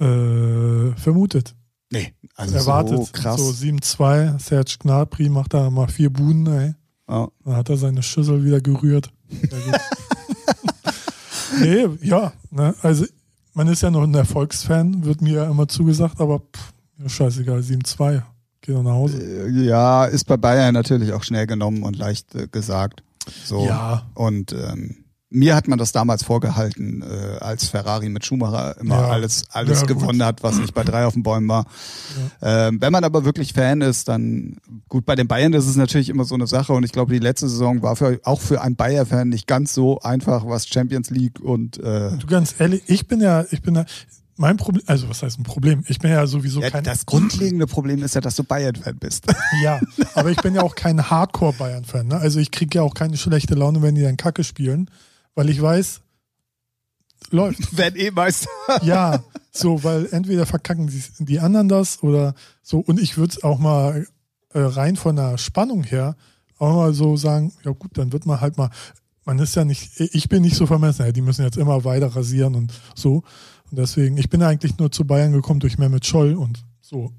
äh, äh, vermutet. Nee, also erwartet. so krass. So 7-2, Serge Gnabry macht da mal vier Buden, ey. Ja. Dann hat er seine Schüssel wieder gerührt. Nee, ja, ne, also man ist ja noch ein Erfolgsfan, wird mir ja immer zugesagt, aber pff, scheißegal, 7-2, geh doch nach Hause. Äh, Ja, ist bei Bayern natürlich auch schnell genommen und leicht äh, gesagt. So. Ja, Und ähm, mir hat man das damals vorgehalten, äh, als Ferrari mit Schumacher immer Ja. alles, alles Ja, gut. gewonnen hat, was nicht bei drei auf den Bäumen war. Ähm, wenn man aber wirklich Fan ist, dann gut, bei den Bayern ist es natürlich immer so eine Sache und ich glaube, die letzte Saison war für, auch für einen Bayer-Fan nicht ganz so einfach, was Champions League und äh, du ganz ehrlich, ich bin ja, ich bin ja, mein Problem, also was heißt ein Problem? Ich bin ja sowieso ja, kein, das grundlegende Problem ist ja, dass du Bayern-Fan bist. ja, aber ich bin ja auch kein Hardcore-Bayern-Fan, ne? Also ich kriege ja auch keine schlechte Laune, wenn die dann Kacke spielen, weil ich weiß, läuft. Wenn eh Meister. Ja, so, weil entweder verkacken die, die anderen das oder so. Und ich würde es auch mal äh, rein von der Spannung her auch mal so sagen, ja gut, dann wird man halt mal, man ist ja nicht, ich bin nicht so vermessen, ja, die müssen jetzt immer weiter rasieren und so. Und deswegen, ich bin eigentlich nur zu Bayern gekommen durch Mehmet Scholl und so.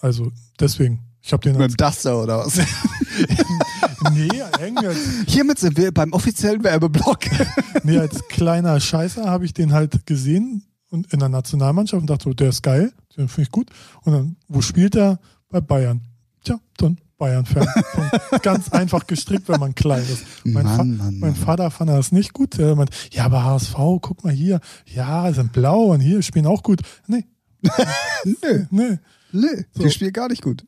Also deswegen, ich habe den Mit dem Duster oder was? nee, als, Hiermit sind wir beim offiziellen Werbeblock. nee, als kleiner Scheißer habe ich den halt gesehen und in der Nationalmannschaft und dachte, so, der ist geil, den finde ich gut. Und dann, wo spielt er? Bei Bayern. Tja, dann Bayern-Fan. Ganz einfach gestrickt, wenn man klein ist. Mein, Mann, Fa Mann, mein. Vater fand das nicht gut. Er meint, ja, aber HSV, guck mal hier. Ja, sind blau und hier spielen auch gut. Nee, Nö, nee. nö, So. die spielen gar nicht gut.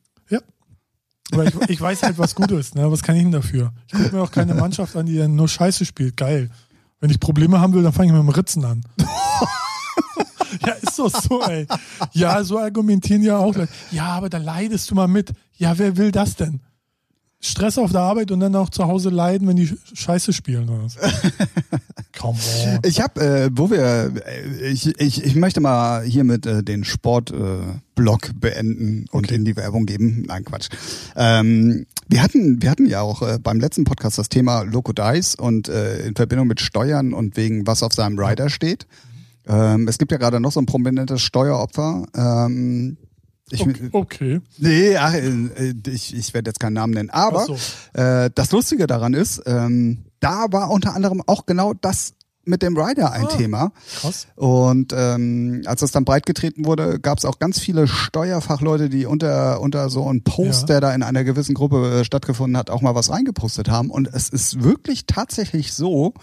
Aber ich, ich weiß halt, was gut ist. Ne? Was kann ich denn dafür? Ich gucke mir auch keine Mannschaft an, die dann nur Scheiße spielt. Geil. Wenn ich Probleme haben will, dann fange ich mit dem Ritzen an. ja, ist doch so, ey. Ja, so argumentieren ja auch. Ja, aber da leidest du mal mit. Ja, wer will das denn? Stress auf der Arbeit und dann auch zu Hause leiden, wenn die Scheiße spielen oder was? Come on. Ich habe, äh, wo wir, äh, ich, ich, ich möchte mal hiermit äh, den Sportblog äh, beenden und Okay. in die Werbung geben. Nein, Quatsch. Ähm, wir hatten, wir hatten ja auch äh, beim letzten Podcast das Thema Loco Dice und äh, in Verbindung mit Steuern und wegen was auf seinem Rider steht. Ähm, es gibt ja gerade noch so ein prominentes Steueropfer. Ähm, ich, Okay. okay. Nee, ach, äh, ich, ich werde jetzt keinen Namen nennen. Aber so. äh, das Lustige daran ist, ähm, da war unter anderem auch genau das mit dem Rider ein Ah. Thema. Krass. Und ähm, als das dann breitgetreten wurde, gab es auch ganz viele Steuerfachleute, die unter, unter so einem Post, Ja. der da in einer gewissen Gruppe äh, stattgefunden hat, auch mal was reingepostet haben. Und es ist wirklich tatsächlich so,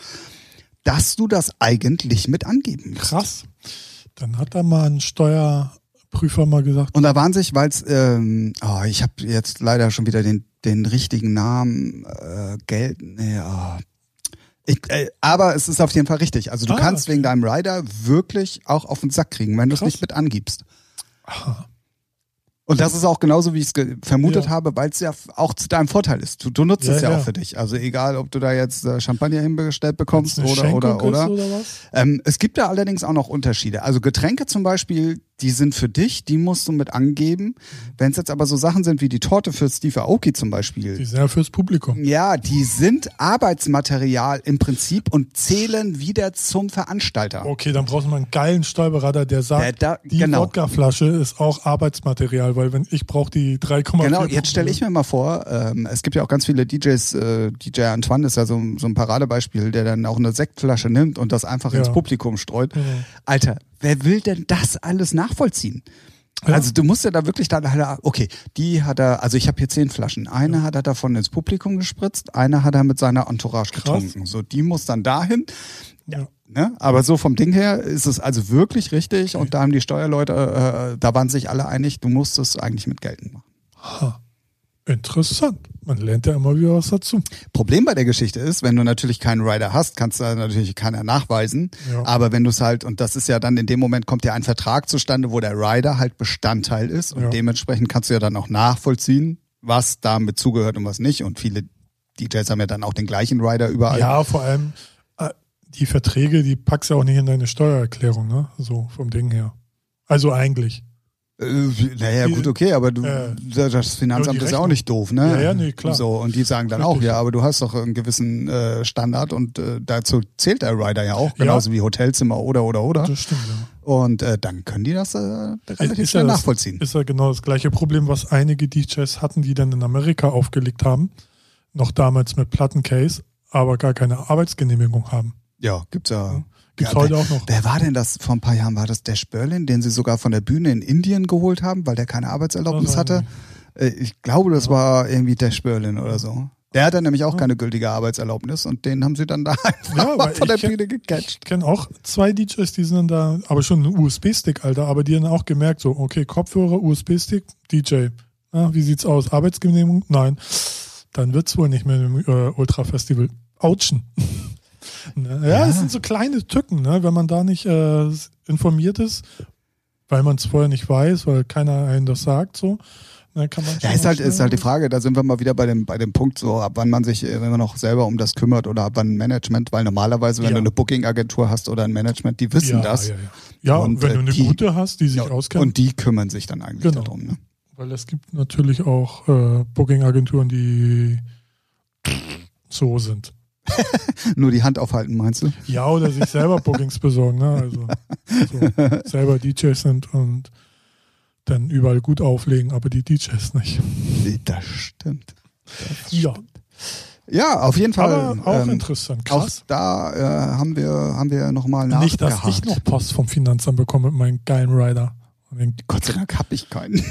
dass du das eigentlich mit angeben musst. Krass. Dann hat da mal ein Steuerprüfer mal gesagt, Und da waren sich, weil es, ähm, oh, ich habe jetzt leider schon wieder den, den richtigen Namen, äh, Geld, nee, oh. ich, äh, aber es ist auf jeden Fall richtig. Also du Ah, kannst okay. wegen deinem Rider wirklich auch auf den Sack kriegen, wenn du es nicht mit angibst. aha, Und das ist auch genauso, wie ich es vermutet Ja. habe, weil es ja auch zu deinem Vorteil ist. Du, du nutzt Ja, es ja, ja. auch für dich. Also egal, ob du da jetzt äh, Champagner hinbestellt bekommst oder Schenkung oder oder. oder? Ähm, es gibt da allerdings auch noch Unterschiede. Also Getränke zum Beispiel, die sind für dich, die musst du mit angeben. Wenn es jetzt aber so Sachen sind wie die Torte für Steve Aoki zum Die Beispiel, sind ja fürs Publikum. ja, die sind Arbeitsmaterial im Prinzip und zählen wieder zum Veranstalter. Okay, dann brauchst du mal einen geilen Steuerberater, der sagt, Der da- die genau. Wodkaflasche ist auch Arbeitsmaterial, weil wenn ich brauche die 3,4 Genau, jetzt stelle ich mir mal vor, ähm, es gibt ja auch ganz viele DJs, äh, DJ Antoine ist ja so, so ein Paradebeispiel, der dann auch eine Sektflasche nimmt und das einfach Ja. ins Publikum streut. Genau. Alter, wer will denn das alles nachvollziehen? Ja. Also du musst ja da wirklich dann, okay, die hat er, also ich habe hier zehn Flaschen. Eine hat er davon ins Publikum gespritzt, eine hat er mit seiner Entourage Krass. getrunken. So, die muss dann dahin. Ja. Ne? Aber so vom Ding her ist es also wirklich richtig und da haben die Steuerleute, äh, da waren sich alle einig, du musst es eigentlich mit geltend machen. Ha. Interessant. Man lernt ja immer wieder was dazu. Problem bei der Geschichte ist, wenn du natürlich keinen Rider hast, kannst du natürlich keiner nachweisen. Ja. Aber wenn du es halt, und das ist ja dann in dem Moment kommt ja ein Vertrag zustande, wo der Rider halt Bestandteil ist und Ja. dementsprechend kannst du ja dann auch nachvollziehen, was damit zugehört und was nicht. Und viele DJs haben ja dann auch den gleichen Rider überall. Ja, vor allem äh, die Verträge, die packst du auch nicht in deine Steuererklärung, ne? So vom Ding her. Also eigentlich. Äh, naja, gut, okay, aber du, Äh, das Finanzamt ist ja auch nicht doof, ne? Ja, ja, nee, klar. So, und die sagen dann auch, Richtig. ja, aber du hast doch einen gewissen äh, Standard und äh, dazu zählt der Rider ja auch, genauso wie Hotelzimmer oder, oder, oder. Das stimmt, ja. Und äh, dann können die das äh, relativ Ist schnell ja das- nachvollziehen. Ist ja genau das gleiche Problem, was einige DJs hatten, die dann in Amerika aufgelegt haben. Noch damals mit Plattencase, aber gar keine Arbeitsgenehmigung haben. ja, gibt's ja. Gibt's ja, heute wer, auch noch. Wer war denn das vor ein paar Jahren? War das Dash Berlin, den sie sogar von der Bühne in Indien geholt haben, weil der keine Arbeitserlaubnis weiß hatte? Äh, Ich glaube, das war irgendwie Dash Berlin oder so. Der hatte nämlich auch keine gültige Arbeitserlaubnis und den haben sie dann da einfach Ja, von der kenn- Bühne gecatcht. Ich kenne auch zwei DJs, die sind dann da, aber schon ein USB-Stick, Alter, aber die haben auch gemerkt, so, okay, Kopfhörer, USB-Stick, DJ. Ja, wie sieht's aus? Arbeitsgenehmigung? Nein. Dann wird's wohl nicht mehr im äh, Ultra-Festival. Autschen. ne? ja, es sind so kleine Tücken, ne? wenn man da nicht äh, informiert ist, weil man es vorher nicht weiß, weil keiner einen das sagt, so. Kann man Ja, ist halt, ist halt die Frage, da sind wir mal wieder bei dem, bei dem Punkt, so ab wann man sich äh, immer noch selber um das kümmert oder ab wann Management, weil normalerweise, wenn Ja. du eine Booking-Agentur hast oder ein Management, die wissen ja, das. Ja, ja. ja Und, und wenn äh, du eine die- gute hast, die sich auskennt. und die kümmern sich dann eigentlich Genau. darum. Ne? Weil es gibt natürlich auch äh, Booking-Agenturen, die so sind. Nur die Hand aufhalten, meinst du? Ja, oder sich selber Bookings besorgen, ne? Also so, selber DJs sind und dann überall gut auflegen, aber die DJs nicht. Das stimmt. Ja, Ja, auf jeden Fall. aber auch ähm, interessant. auch Krass. da äh, haben wir haben wir nochmal nachgehakt. Nicht, dass ich noch Post vom Finanzamt bekomme mit meinem geilen Rider. Und den, Gott sei Dank habe ich keinen.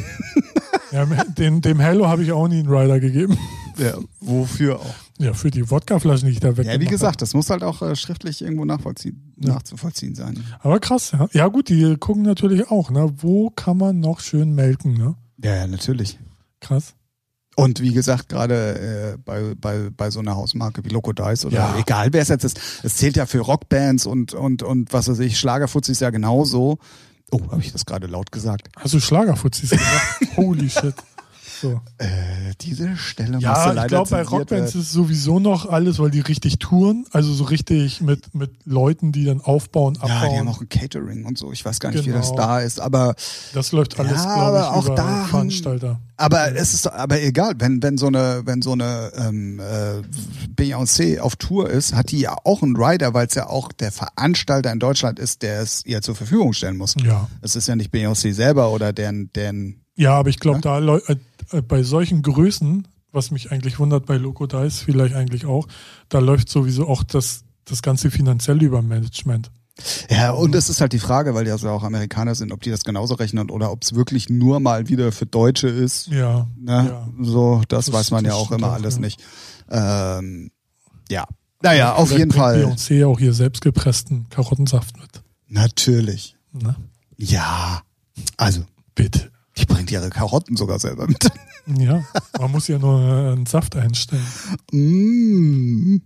ja, den, dem Hello habe ich auch nie einen Rider gegeben. ja, wofür auch? Ja, für die Wodkaflaschen, die ich da weg Ja, wie gesagt, das muss halt auch äh, schriftlich irgendwo nachvollziehen, Ja. nachzuvollziehen sein. Aber krass, ja. Ja gut, die gucken natürlich auch, ne? Wo kann man noch schön melken, ne? Ja, ja, natürlich. Krass. Und wie gesagt, gerade äh, bei, bei, bei so einer Hausmarke wie Loco Dice oder Ja. egal wer es jetzt ist, es zählt ja für Rockbands und, und, und was weiß ich, Schlagerfuzis ja genauso. Oh, habe ich das gerade laut gesagt? Hast du Schlagerfuzis gesagt? Holy shit. So. Äh, diese Stelle Ja, leider ich glaube, bei Rockbands ist sowieso noch alles, weil die richtig touren, also so richtig mit, mit Leuten, die dann aufbauen, Ja, die abbauen. haben auch ein Catering und so. Ich weiß gar nicht, wie das Genau. da ist, aber das läuft alles, Ja, glaube ich, aber auch über da Veranstalter. Aber es ist aber egal, wenn wenn so eine wenn so eine ähm, äh, Beyoncé auf Tour ist, hat die ja auch einen Rider, weil es ja auch der Veranstalter in Deutschland ist, der es ihr zur Verfügung stellen muss. Ja. Es ist ja nicht Beyoncé selber oder deren deren Ja, aber ich glaube, Ja? da äh, bei solchen Größen, was mich eigentlich wundert bei Loco Dice, vielleicht eigentlich auch, da läuft sowieso auch das, das Ganze finanziell über Management. ja und es ist halt die Frage, weil die also auch Amerikaner sind, ob die das genauso rechnen oder ob es wirklich nur mal wieder für Deutsche ist. Ja. Ne? Ja. So, das, Das- weiß man ja das auch immer auch, alles ja. nicht. Ähm, ja, naja, auf jeden Fall. Beyoncé auch hier selbstgepressten Karottensaft mit. Natürlich. Ne? Ja, also Bitte. Die bringt ihre Karotten sogar selber mit. Ja, man muss ja nur einen Saft einstellen. Mm.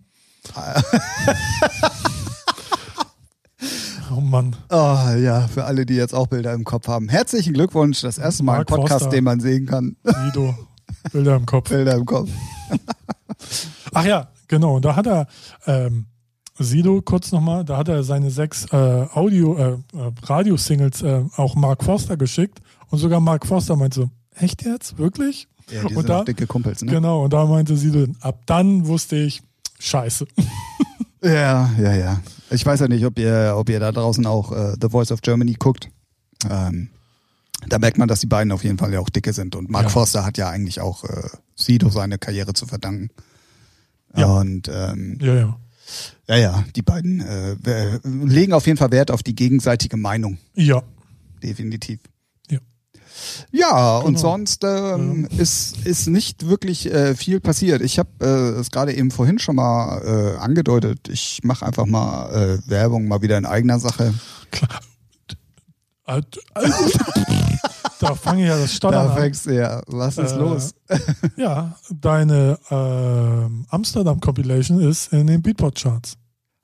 Oh Mann. Oh, ja, für alle, die jetzt auch Bilder im Kopf haben. Herzlichen Glückwunsch, das erste Mal ein Podcast, Forster. den man sehen kann. Guido, Bilder im Kopf. Bilder im Kopf. Ach ja, genau. Und da hat er, ähm, Sido, kurz nochmal, da hat er seine sechs äh, Audio, äh, äh, Radio-Singles äh, auch Mark Forster geschickt. Und sogar Mark Forster meinte so, echt jetzt? Wirklich? Ja, die Und sind da- dicke Kumpels, ne? Genau, und da meinte Sido, ab dann wusste ich, scheiße. Ja, ja, ja. Ich weiß ja nicht, ob ihr, ob ihr da draußen auch äh, The Voice of Germany guckt. Ähm, da merkt man, dass die beiden auf jeden Fall ja auch dicke sind. Und Mark Ja. Forster hat ja eigentlich auch äh, Sido seine Karriere zu verdanken. Ja. Und ähm, Ja, ja. ja, ja, die beiden äh, legen auf jeden Fall Wert auf die gegenseitige Meinung. Ja, Definitiv. Ja. Ja, und Genau. sonst ähm, ist, ist nicht wirklich äh, viel passiert. Ich habe äh, es gerade eben vorhin schon mal äh, angedeutet. Ich mache einfach mal äh, Werbung mal wieder in eigener Sache. klar. Da fange ich ja das Stottern Da an. fängst du ja. Was ist Äh, los? Ja, deine ähm, Amsterdam Compilation ist in den Beatport Charts.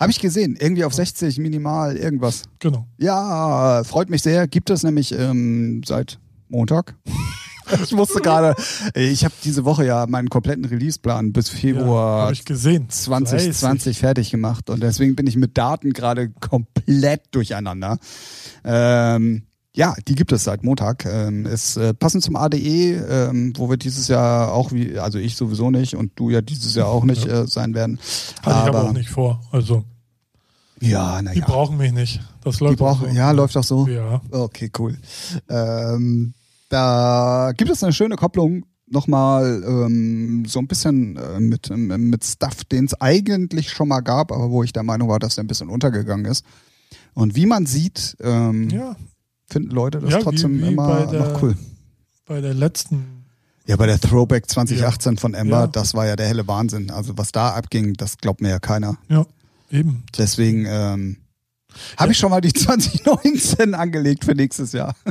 Habe ich gesehen. Irgendwie auf 60 minimal irgendwas. Genau. Ja, freut mich sehr. Gibt es nämlich ähm, seit Montag. Ich musste gerade, ich habe diese Woche ja meinen kompletten Releaseplan bis Ja, Februar gesehen. 2020 fertig gemacht und deswegen bin ich mit Daten gerade komplett durcheinander. Ähm, ja, die gibt es seit Montag. Ähm, ist äh, passend zum ADE, ähm, wo wir dieses Jahr auch wie, also ich sowieso nicht und du ja dieses Jahr auch nicht äh, sein werden. Hatte ich aber auch nicht vor. Also, Ja, die naja. brauchen mich nicht. Das Die läuft auch brauchen, so. ja, läuft auch so. Ja. Okay, cool. Ähm, da gibt es eine schöne Kopplung nochmal ähm, so ein bisschen äh, mit, ähm, mit Stuff, den es eigentlich schon mal gab, aber wo ich der Meinung war, dass der ein bisschen untergegangen ist. Und wie man sieht, ähm, ja, finden Leute das Ja, wie- trotzdem wie immer bei der- noch cool. bei der letzten. Ja, bei der Throwback 2018 von Ember, Ja. das war ja der helle Wahnsinn. Also was da abging, das glaubt mir ja keiner. Ja, eben. Deswegen ähm, habe ich schon mal die 2019 angelegt für nächstes Jahr.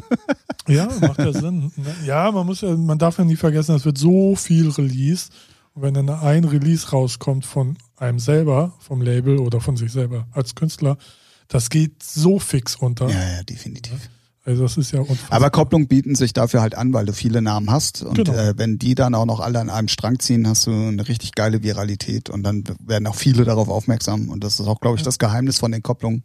Ja, macht ja Sinn. Ja, man muss ja, man darf ja nie vergessen, es wird so viel Release. Und wenn dann ein Release rauskommt von einem selber, vom Label oder von sich selber als Künstler, das geht so fix unter. Ja, ja, definitiv. Also das ist ja unfassbar. Aber Kopplung bieten sich dafür halt an, weil du viele Namen hast. Und Genau. äh, wenn die dann auch noch alle an einem Strang ziehen, hast du eine richtig geile Viralität. Und dann werden auch viele darauf aufmerksam. Und das ist auch, glaube ich, das Geheimnis von den Kopplungen,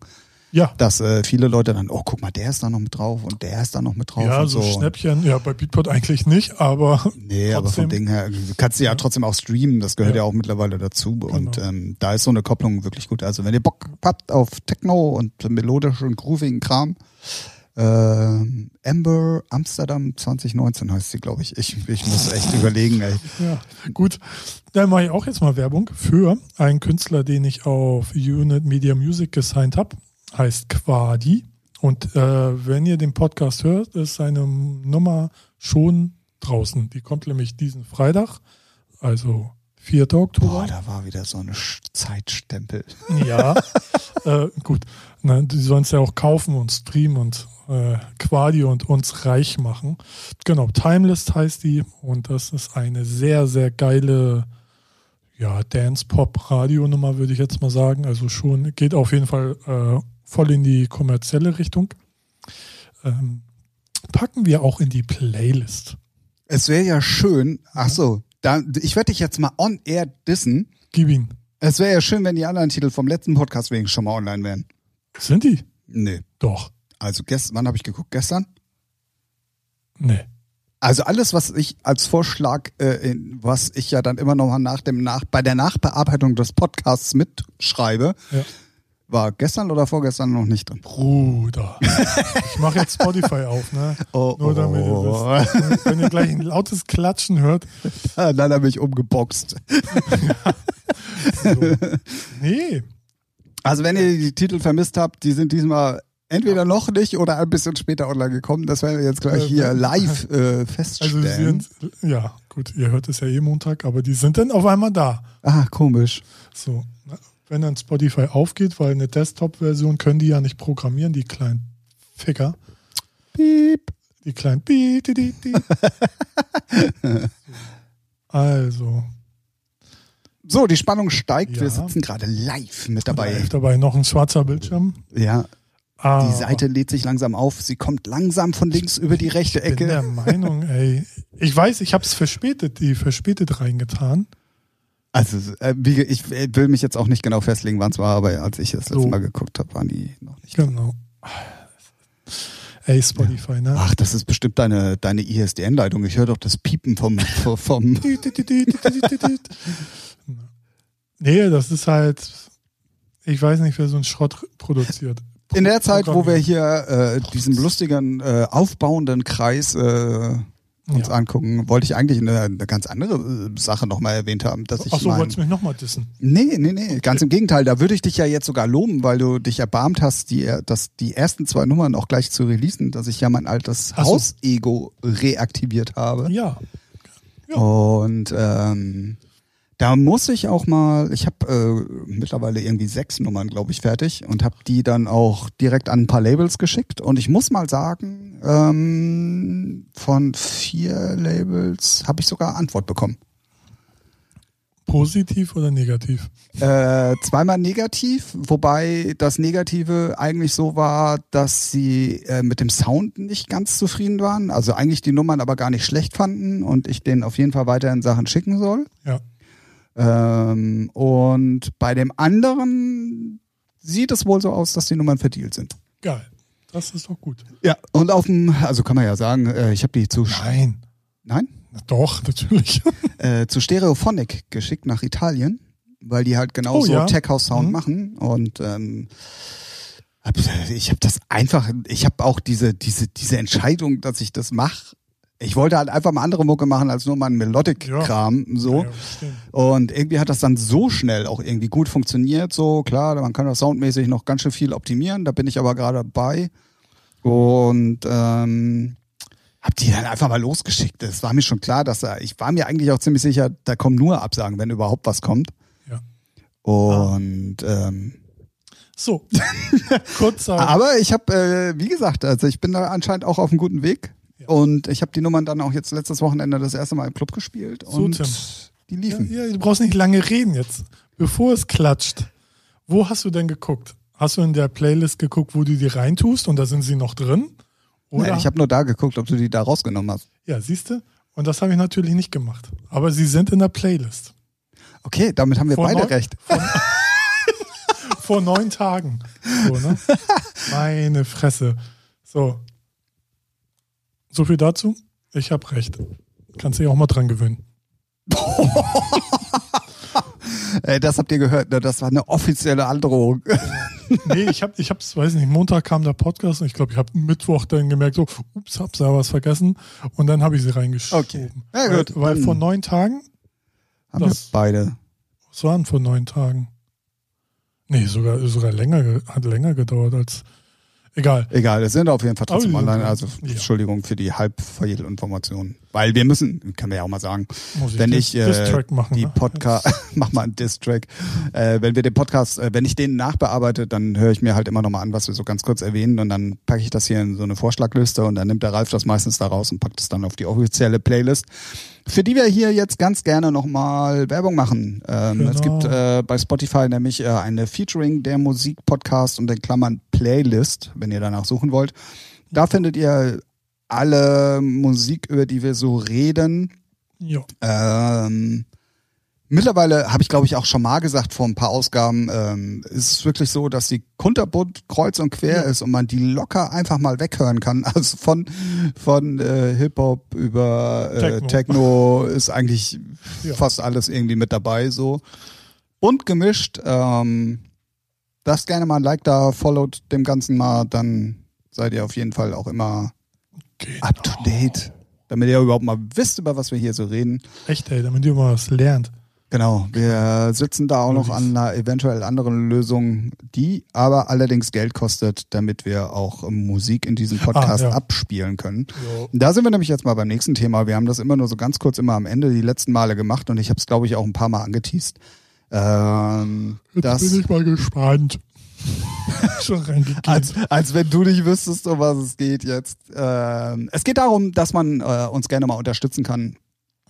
ja, dass äh, viele Leute dann, oh, guck mal, der ist da noch mit drauf und der ist da noch mit drauf. ja, und so, so Schnäppchen, ja, bei Beatport eigentlich nicht, aber Nee, aber vom trotzdem- Ding her, du kannst sie ja trotzdem auch streamen, das gehört ja, Ja. auch mittlerweile dazu. Und Genau. ähm, da ist so eine Kopplung wirklich gut. Also wenn ihr Bock habt auf Techno und melodischen und groovigen Kram, ähm, Amber Amsterdam 2019 heißt sie, glaube ich. ich. Ich muss echt überlegen, ey. Ja, gut. Dann mache ich auch jetzt mal Werbung für einen Künstler, den ich auf Unit Media Music gesigned habe. Heißt Quadi. Und äh, wenn ihr den Podcast hört, ist seine Nummer schon draußen. Die kommt nämlich diesen Freitag, also 4. Oktober. Boah, da war wieder so eine Sch- Zeitstempel. Ja, äh, gut. Na, die sollen es ja auch kaufen und streamen und äh, Quadi und uns reich machen. Genau, Timeless heißt die und das ist eine sehr, sehr geile ja, Dance-Pop-Radio-Nummer, würde ich jetzt mal sagen. Also schon, geht auf jeden Fall äh, voll in die kommerzielle Richtung. Ähm, packen wir auch in die Playlist. Es wäre ja schön, ach so, da, ich werde dich jetzt mal on air dissen. Gib ihn. Es wäre ja schön, wenn die anderen Titel vom letzten Podcast wegen schon mal online wären. Sind die? Nee. Doch. Also gestern, wann habe ich geguckt? Gestern? Nee. Also alles, was ich als Vorschlag, äh, in, was ich ja dann immer noch mal nach dem nach bei der Nachbearbeitung des Podcasts mitschreibe, Ja. War gestern oder vorgestern noch nicht drin. Bruder. Ich mache jetzt Spotify auf, ne? Oh, Nur damit ihr wisst. Wenn ihr gleich ein lautes Klatschen hört. Dann habe ich umgeboxt. So. Nee. Also wenn ihr die Titel vermisst habt, die sind diesmal entweder noch nicht oder ein bisschen später online gekommen. Das werden wir jetzt gleich Äh, hier live äh, Also feststellen. sind, ja, gut, ihr hört es ja eh Montag, aber die sind dann auf einmal da. ah, komisch. So. Wenn dann Spotify aufgeht, weil eine Desktop-Version können die ja nicht programmieren, die kleinen Ficker. Piep. Die kleinen Piep, die, die, die. Also, So, die Spannung steigt. Wir Ja. sitzen gerade live mit dabei. live dabei noch ein schwarzer Bildschirm. Ja, Ah, die Seite lädt sich langsam auf. Sie kommt langsam von links über die rechte Ich bin der Ecke. Meinung, ey. Ich weiß, ich habe es verspätet, die verspätet reingetan. Also äh, wie, ich äh, will mich jetzt auch nicht genau festlegen, wann es war, aber als ich das letzte So. Mal geguckt habe, waren die noch nicht. Genau. Ey, Spotify, ne? Ach, das ist bestimmt deine, deine ISDN-Leitung. Ich höre doch das Piepen vom, vom, Nee, das ist halt, ich weiß nicht, wer so einen Schrott produziert. In der Zeit, wo wir hier äh, diesen lustigen, äh, aufbauenden Kreis äh, uns Ja. angucken, wollte ich eigentlich eine, eine ganz andere äh, Sache nochmal erwähnt haben, dass ich Ach so, mein, wolltest du mich nochmal dissen? Nee, nee, nee, ganz im Gegenteil. Da würde ich dich ja jetzt sogar loben, weil du dich erbarmt hast, die, dass die ersten zwei Nummern auch gleich zu releasen, dass ich ja mein altes so. Haus-Ego reaktiviert habe. Ja. Ja. Und ähm, Da muss ich auch mal, ich habe äh, mittlerweile irgendwie sechs Nummern, glaube ich, fertig und habe die dann auch direkt an ein paar Labels geschickt. Und ich muss mal sagen, ähm, von vier Labels habe ich sogar Antwort bekommen. Positiv oder negativ? Äh, zweimal negativ, wobei das Negative eigentlich so war, dass sie äh, mit dem Sound nicht ganz zufrieden waren. Also eigentlich die Nummern aber gar nicht schlecht fanden und ich denen auf jeden Fall weiterhin Sachen schicken soll. Ja. Ähm, und bei dem anderen sieht es wohl so aus, dass die Nummern verdealt sind. Geil. Das ist doch gut. Ja, und auf dem, also kann man ja sagen, äh, ich habe die zu. Nein. Nein? Na Doch, natürlich. äh, zu Stereophonic geschickt nach Italien, weil die halt genauso Oh, ja. Tech House Sound Mhm. machen und ähm, hab, ich habe das einfach, ich habe auch diese diese diese Entscheidung, dass ich das mache. Ich wollte halt einfach mal andere Mucke machen als nur mal einen Melodic-Kram so. Ja, stimmt. Und irgendwie hat das dann so schnell auch irgendwie gut funktioniert. So klar, man kann das soundmäßig noch ganz schön viel optimieren. Da bin ich aber gerade dabei. Und ähm, hab die dann einfach mal losgeschickt. Es war mir schon klar, dass da, ich war mir eigentlich auch ziemlich sicher, da kommen nur Absagen, wenn überhaupt was kommt. Ja. Und ähm, So, kurzer. aber ich habe, äh, wie gesagt, also ich bin da anscheinend auch auf einem guten Weg. Ja. Und ich habe die Nummern dann auch jetzt letztes Wochenende das erste Mal im Club gespielt. So, und Tim. die ja, liefen. ja, du brauchst nicht lange reden jetzt. Bevor es klatscht, wo hast du denn geguckt? Hast du in der Playlist geguckt, wo du die reintust und da sind sie noch drin? Oder? Nein, ich habe nur da geguckt, ob du die da rausgenommen hast. ja, siehst du? Und das habe ich natürlich nicht gemacht. Aber sie sind in der Playlist. Okay, damit haben wir Vor beide neun- recht. Vor neun Tagen. So, ne? Meine Fresse. So. So viel dazu. Ich habe recht. Kannst dich auch mal dran gewöhnen. Das habt ihr gehört, ne? das war eine offizielle Androhung. Nee, ich habe, ich hab's, weiß nicht, Montag kam der Podcast und ich glaube, ich habe Mittwoch dann gemerkt, so, ups, hab's da was vergessen und dann habe ich sie reingeschoben. Okay. Ja, gut. Weil, weil vor neun Tagen, haben wir Das- beide. was waren vor neun Tagen? Nee, sogar, sogar länger, ge- hat länger gedauert als, egal. Egal, es sind auf jeden Fall trotzdem online. Also Ja. Entschuldigung für die Halbfehlinformationen. Weil wir müssen, kann man ja auch mal sagen, Muss wenn ich äh, machen, die ne? Podcast, mach mal einen Diss-Track. Äh, wenn wir den Podcast, äh, wenn ich den nachbearbeite, dann höre ich mir halt immer nochmal an, was wir so ganz kurz erwähnen und dann packe ich das hier in so eine Vorschlagliste und dann nimmt der Ralf das meistens da raus und packt es dann auf die offizielle Playlist, für die wir hier jetzt ganz gerne nochmal Werbung machen. Ähm, Es Genau. gibt äh, bei Spotify nämlich äh, eine Featuring der Musik-Podcast und in Klammern Playlist, wenn ihr danach suchen wollt. Da findet ihr alle Musik, über die wir so reden. Ja. Ähm, mittlerweile habe ich, glaube ich, auch schon mal gesagt vor ein paar Ausgaben, ähm, ist es wirklich so, dass die kunterbunt kreuz und quer Ja. ist und man die locker einfach mal weghören kann. Also von, von äh, Hip-Hop über äh, Techno. Techno. ist eigentlich Ja. fast alles irgendwie mit dabei so. Und gemischt. Ähm, lasst gerne mal ein Like da, followt dem Ganzen mal, dann seid ihr auf jeden Fall auch immer Genau. up to date. Damit ihr überhaupt mal wisst, über was wir hier so reden. Echt, ey, damit ihr mal was lernt. Genau, wir sitzen da auch noch an einer eventuell anderen Lösung, die aber allerdings Geld kostet, damit wir auch Musik in diesem Podcast Ah, ja. abspielen können. Jo. Da sind wir nämlich jetzt mal beim nächsten Thema. Wir haben das immer nur so ganz kurz immer am Ende die letzten Male gemacht und ich habe es, glaube ich, auch ein paar Mal angeteased. Ähm, Jetzt bin ich mal gespannt. Als, als wenn du nicht wüsstest, um was es geht jetzt. Ähm, es geht darum, dass man äh, uns gerne mal unterstützen kann.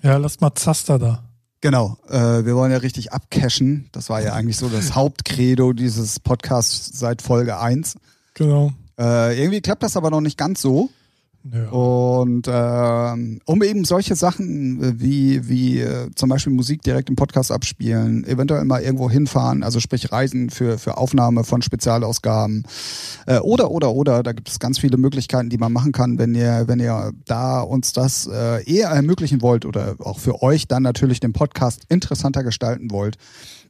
ja, lass mal Zaster da. Genau, äh, wir wollen ja richtig abcashen. Das war ja eigentlich so das Hauptcredo dieses Podcasts seit Folge 1. Genau. Äh, irgendwie klappt das aber noch nicht ganz so. Ja. Und ähm, um eben solche Sachen äh, wie, wie äh, zum Beispiel Musik direkt im Podcast abspielen, eventuell mal irgendwo hinfahren, also sprich Reisen für, für Aufnahme von Spezialausgaben äh, oder oder oder, da gibt es ganz viele Möglichkeiten, die man machen kann, wenn ihr, wenn ihr da uns das äh, eher ermöglichen wollt oder auch für euch dann natürlich den Podcast interessanter gestalten wollt.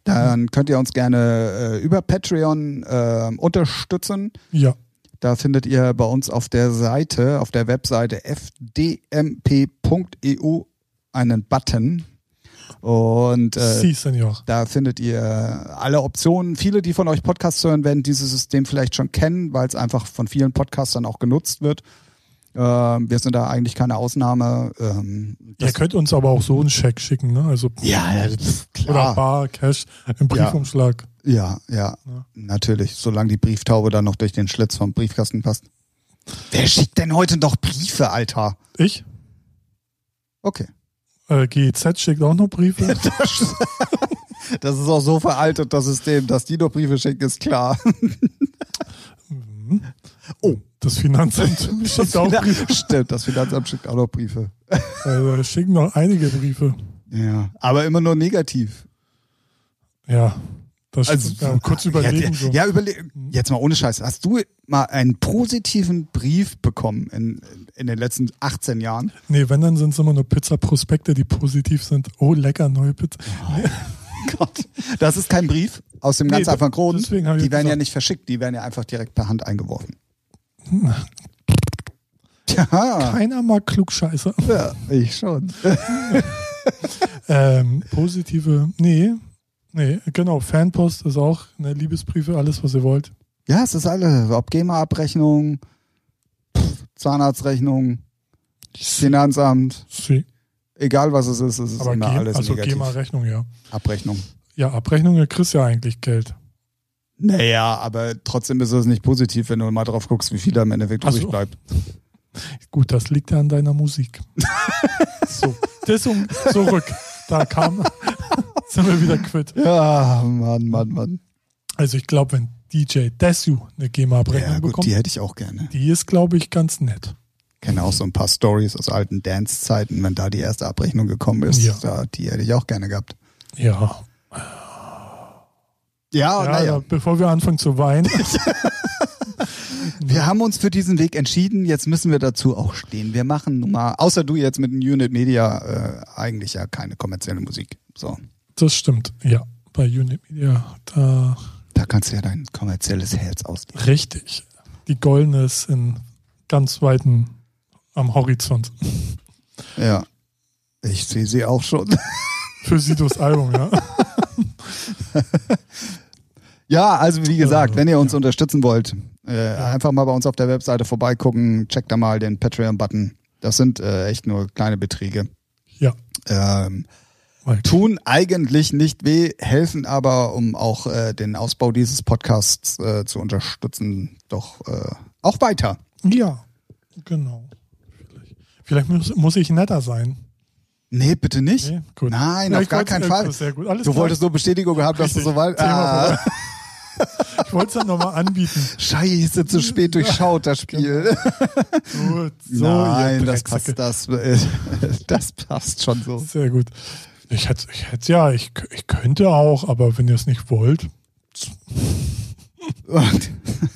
Dann könnt ihr uns gerne äh, über Patreon äh, unterstützen. ja. Da findet ihr bei uns auf der Seite, auf der Webseite fdmp.eu einen Button. Und äh, Senor. da findet ihr alle Optionen. Viele, die von euch Podcasts hören, werden dieses System vielleicht schon kennen, weil es einfach von vielen Podcastern auch genutzt wird. Äh, wir sind da eigentlich keine Ausnahme. Ähm, Ihr könnt uns aber auch so einen Scheck schicken, ne? Also ja, ja, das- oder klar. Bar, Cash, im Briefumschlag. Ja, ja, Ja. natürlich. Solange die Brieftaube dann noch durch den Schlitz vom Briefkasten passt. Wer schickt denn heute noch Briefe, Alter? Ich? Okay. Äh, GEZ schickt auch noch Briefe. Das, das ist auch so veraltet, das System, dass die noch Briefe schicken, ist klar. oh, das Finanzamt schickt auch Briefe. Stimmt, das Finanzamt schickt auch noch Briefe. Also, es schicken noch einige Briefe. Ja, aber immer nur negativ. Ja, das Also ja, kurz überlegen. Ja, so. ja überle jetzt mal ohne Scheiß. Hast du mal einen positiven Brief bekommen in, in den letzten 18 Jahren? Nee, wenn, dann sind es immer nur Pizza-Prospekte, die positiv sind. Oh, lecker, neue Pizza. Nee, Gott. Das ist kein Brief aus dem Nee, ganz einfachen Grund. Die werden ja gesagt- nicht verschickt, die werden ja einfach direkt per Hand eingeworfen. Tja, keiner mag Klugscheißer. ja, ich schon. Ähm, positive, nee, nee, genau. Fanpost ist auch eine Liebesbriefe, alles, was ihr wollt. Ja, es ist alle. Ob GEMA-Abrechnung, Zahnarztrechnung, Finanzamt, Sie. egal was es ist, es ist Aber immer G alles also negativ. GEMA-Rechnung, ja. Abrechnung. Ja, Abrechnung, kriegst ja eigentlich Geld. Naja, aber trotzdem ist es nicht positiv, wenn du mal drauf guckst, wie viel da im Endeffekt Ach so. übrig bleibt. Gut, das liegt ja an deiner Musik. so, um, zurück. Da kam, sind wir wieder quitt. Ja, Mann, Mann, Mann. Also ich glaube, wenn DJ Desu eine GEMA-Abrechnung Ja, gut, bekommt, die die, hätte ich auch gerne. ist, glaube ich, ganz nett. kenne auch so ein paar Stories aus alten Dance-Zeiten, wenn da die erste Abrechnung gekommen ist. Ja. Da, die hätte ich auch gerne gehabt. Ja, Ja, ja, naja. ja, bevor wir anfangen zu weinen. Wir haben uns für diesen Weg entschieden. Jetzt müssen wir dazu auch stehen. Wir machen nun mal, außer du jetzt mit den Unit Media, äh, eigentlich ja keine kommerzielle Musik. So. Das stimmt, ja. Bei Unit Media, da Da kannst du ja dein kommerzielles Herz ausgeben. richtig. Die Goldene ist in ganz weiten am Horizont. Ja. Ich sehe sie auch schon. Für Sidos Album, ja. Ja, also wie gesagt, wenn ihr uns unterstützen wollt, äh, einfach mal bei uns auf der Webseite vorbeigucken, checkt da mal den Patreon-Button. Das sind äh, echt nur kleine Beträge. Ja. Ähm, tun eigentlich nicht weh, helfen aber, um auch äh, den Ausbau dieses Podcasts äh, zu unterstützen, doch äh, auch weiter. Ja, genau. Vielleicht, vielleicht muss, muss ich netter sein. Nee, bitte nicht. Nee. Nein, Ja, auf gar keinen äh, Fall. Alles Du klar. wolltest nur Bestätigung haben, dass du so weit. Ah. Ich wollte es dann nochmal anbieten. scheiße, zu spät durchschaut das Spiel. Gut, so, Nein, das passt, das, äh, das passt schon so. Sehr gut. Ich hätte, ich hätte ja, ich, ich könnte auch, aber wenn ihr es nicht wollt, Und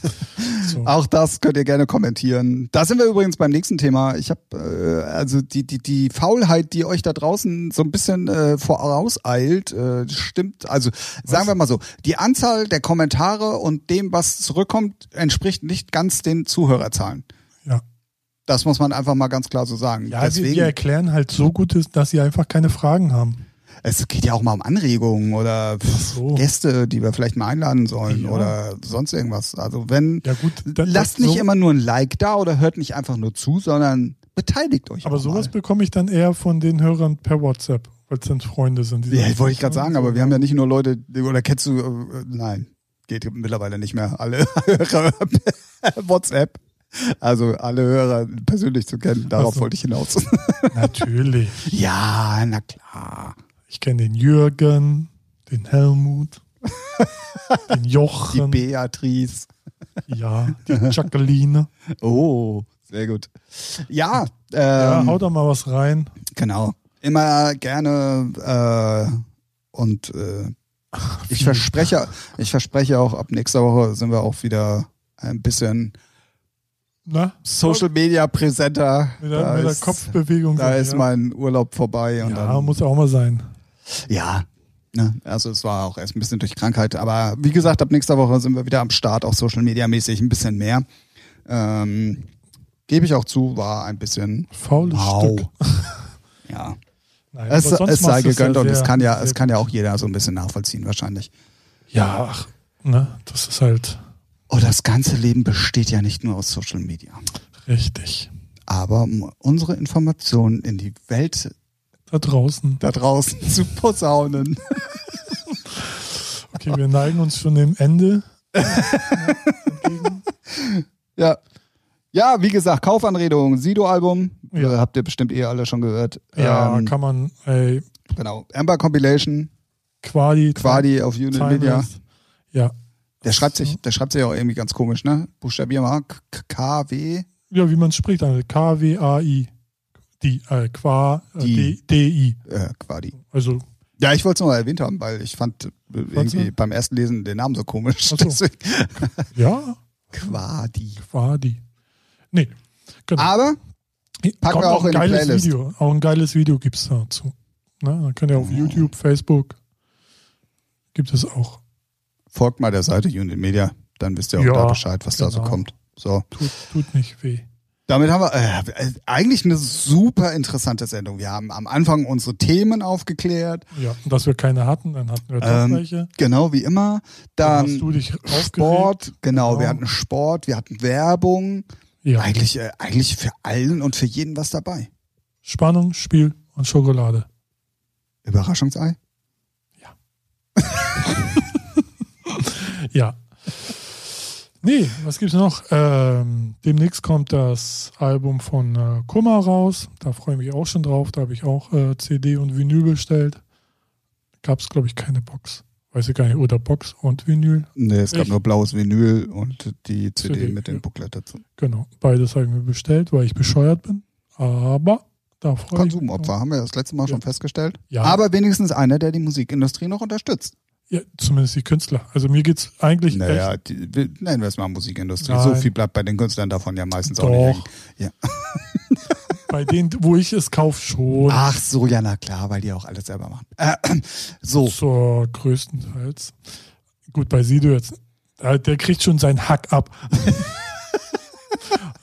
so. auch das könnt ihr gerne kommentieren. Da sind wir übrigens beim nächsten Thema. Ich habe äh, also die, die, die Faulheit, die euch da draußen so ein bisschen äh, vorauseilt, äh, stimmt. Also sagen wir mal so, die Anzahl der Kommentare und dem, was zurückkommt, entspricht nicht ganz den Zuhörerzahlen. ja. Das muss man einfach mal ganz klar so sagen. Ja, Deswegen, wir erklären halt so gut, dass sie einfach keine Fragen haben. Es geht ja auch mal um Anregungen oder so. Gäste, die wir vielleicht mal einladen sollen Ja. oder sonst irgendwas. Also wenn Ja gut, da- lasst das- nicht so, immer nur ein Like da oder hört nicht einfach nur zu, sondern beteiligt euch. Aber sowas mal. bekomme ich dann eher von den Hörern per WhatsApp, weil es dann Freunde sind. Ja, wollte ich gerade sagen, aber wir haben ja nicht nur Leute, oder kennst du, äh, nein, geht mittlerweile nicht mehr alle Hörer WhatsApp. Also alle Hörer persönlich zu kennen, darauf Ach so. wollte ich hinaus. Natürlich. ja, na klar. Ich kenne den Jürgen, den Helmut, den Die Jochen, Beatrice. ja, die Jacqueline. Oh, sehr gut. Ja, Ja, ähm, hau da mal was rein. genau. Immer gerne äh, und äh, ich verspreche, ich verspreche auch, ab nächster Woche sind wir auch wieder ein bisschen Na? Social Media präsenter. Mit der, Da mit der ist- Kopfbewegung. Da ist ja. mein Urlaub vorbei und Ja, dann, muss auch mal sein. Ja. Ne? Also es war auch erst ein bisschen durch Krankheit, aber wie gesagt, ab nächster Woche sind wir wieder am Start, auch Social Media mäßig ein bisschen mehr. Ähm, Gebe ich auch zu, war ein bisschen Faules mau. Stück. Ja. Nein, Es, es sei gegönnt ja und es kann ja, es kann ja auch jeder so ein bisschen nachvollziehen wahrscheinlich. Ja, ach, ne, das ist halt Oh, das ganze Leben besteht ja nicht nur aus Social Media. richtig. aber um unsere Informationen in die Welt Da draußen. da draußen zu posaunen. Okay, wir neigen uns schon dem Ende. Ja. Ja, wie gesagt, Kaufanredung, Sido-Album. Ja. Äh, habt ihr bestimmt eh alle schon gehört. Ja, Ähm, kann man, ey, genau. Amber Compilation, Quadi. Quadi auf Unit. Media. Ja. Der schreibt sich, der schreibt sich auch irgendwie ganz komisch, ne? Buchstabier mal. KW. Ja, wie man es spricht, K-W-A-I. Die, äh, Qua, äh, Die. D-I. Äh, Quadi. Also, Ja, ich wollte es mal erwähnt haben, weil ich fand äh, irgendwie du? beim ersten Lesen den Namen so komisch. So. Ja, Quadi. Quadi. Nee, genau. Aber packen wir auch ein in die Playlist. Video. Auch ein geiles Video gibt es dazu. Ne? Dann könnt ihr auf YouTube, Facebook, gibt es auch. folgt mal der Seite Unit Media, dann wisst ihr auch Ja, da Bescheid, was da so genau. kommt. So. Tut, tut nicht weh. Damit haben wir äh, eigentlich eine super interessante Sendung. Wir haben am Anfang unsere Themen aufgeklärt, Ja, und dass wir keine hatten, dann hatten wir doch Ähm, welche. genau wie immer. Dann hast Dann du dich. Sport, genau, Genau. wir hatten Sport, wir hatten Werbung. Ja. Eigentlich, äh, eigentlich für allen und für jeden was dabei. Spannung, Spiel und Schokolade. Überraschungsei? Ja. Nee, was gibt's noch? Ähm, demnächst kommt das Album von äh, Kummer raus. Da freue ich mich auch schon drauf. Da habe ich auch äh, CD und Vinyl bestellt. Gab es, glaube ich, keine Box. Weiß ich gar nicht. Oder Box und Vinyl. Nee, es gab Ich- nur blaues Vinyl und die CD, CD, mit dem ja. Booklet dazu. Genau. Beides habe ich mir bestellt, weil ich bescheuert bin. Aber da freue ich mich. Konsumopfer, haben wir das letzte Mal Ja. schon festgestellt. Ja. Aber wenigstens einer, der die Musikindustrie noch unterstützt. Ja, zumindest die Künstler. Also mir geht's eigentlich Naja, die, wir- nennen wir es mal Musikindustrie. Nein. So viel bleibt bei den Künstlern davon ja meistens auch Doch. nicht hängen. Bei denen, wo ich es kaufe, schon. Ach so, ja, na klar, weil die auch alles selber machen. Äh, so, Zur größtenteils. Gut, bei Sido jetzt. äh, Der kriegt schon seinen Hack ab.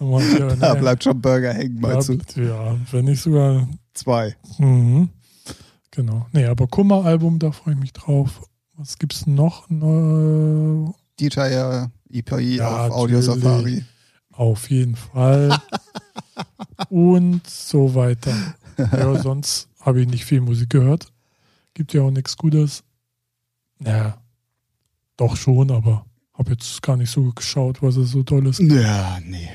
Ja, da nee, bleibt schon Burger hängen, meinst du? ja, ja, wenn nicht sogar. Zwei. Mhm. Genau. Nee, aber Kummer-Album, da freue ich mich drauf. Was gibt's noch? Neu- DJ EPI Ja, auf Audio. Safari. Auf jeden Fall. Und so weiter. Ja, sonst habe ich nicht viel Musik gehört. Gibt ja auch nichts Gutes. Ja, doch schon, aber habe jetzt gar nicht so geschaut, was es so Tolles gibt. Ja, nee.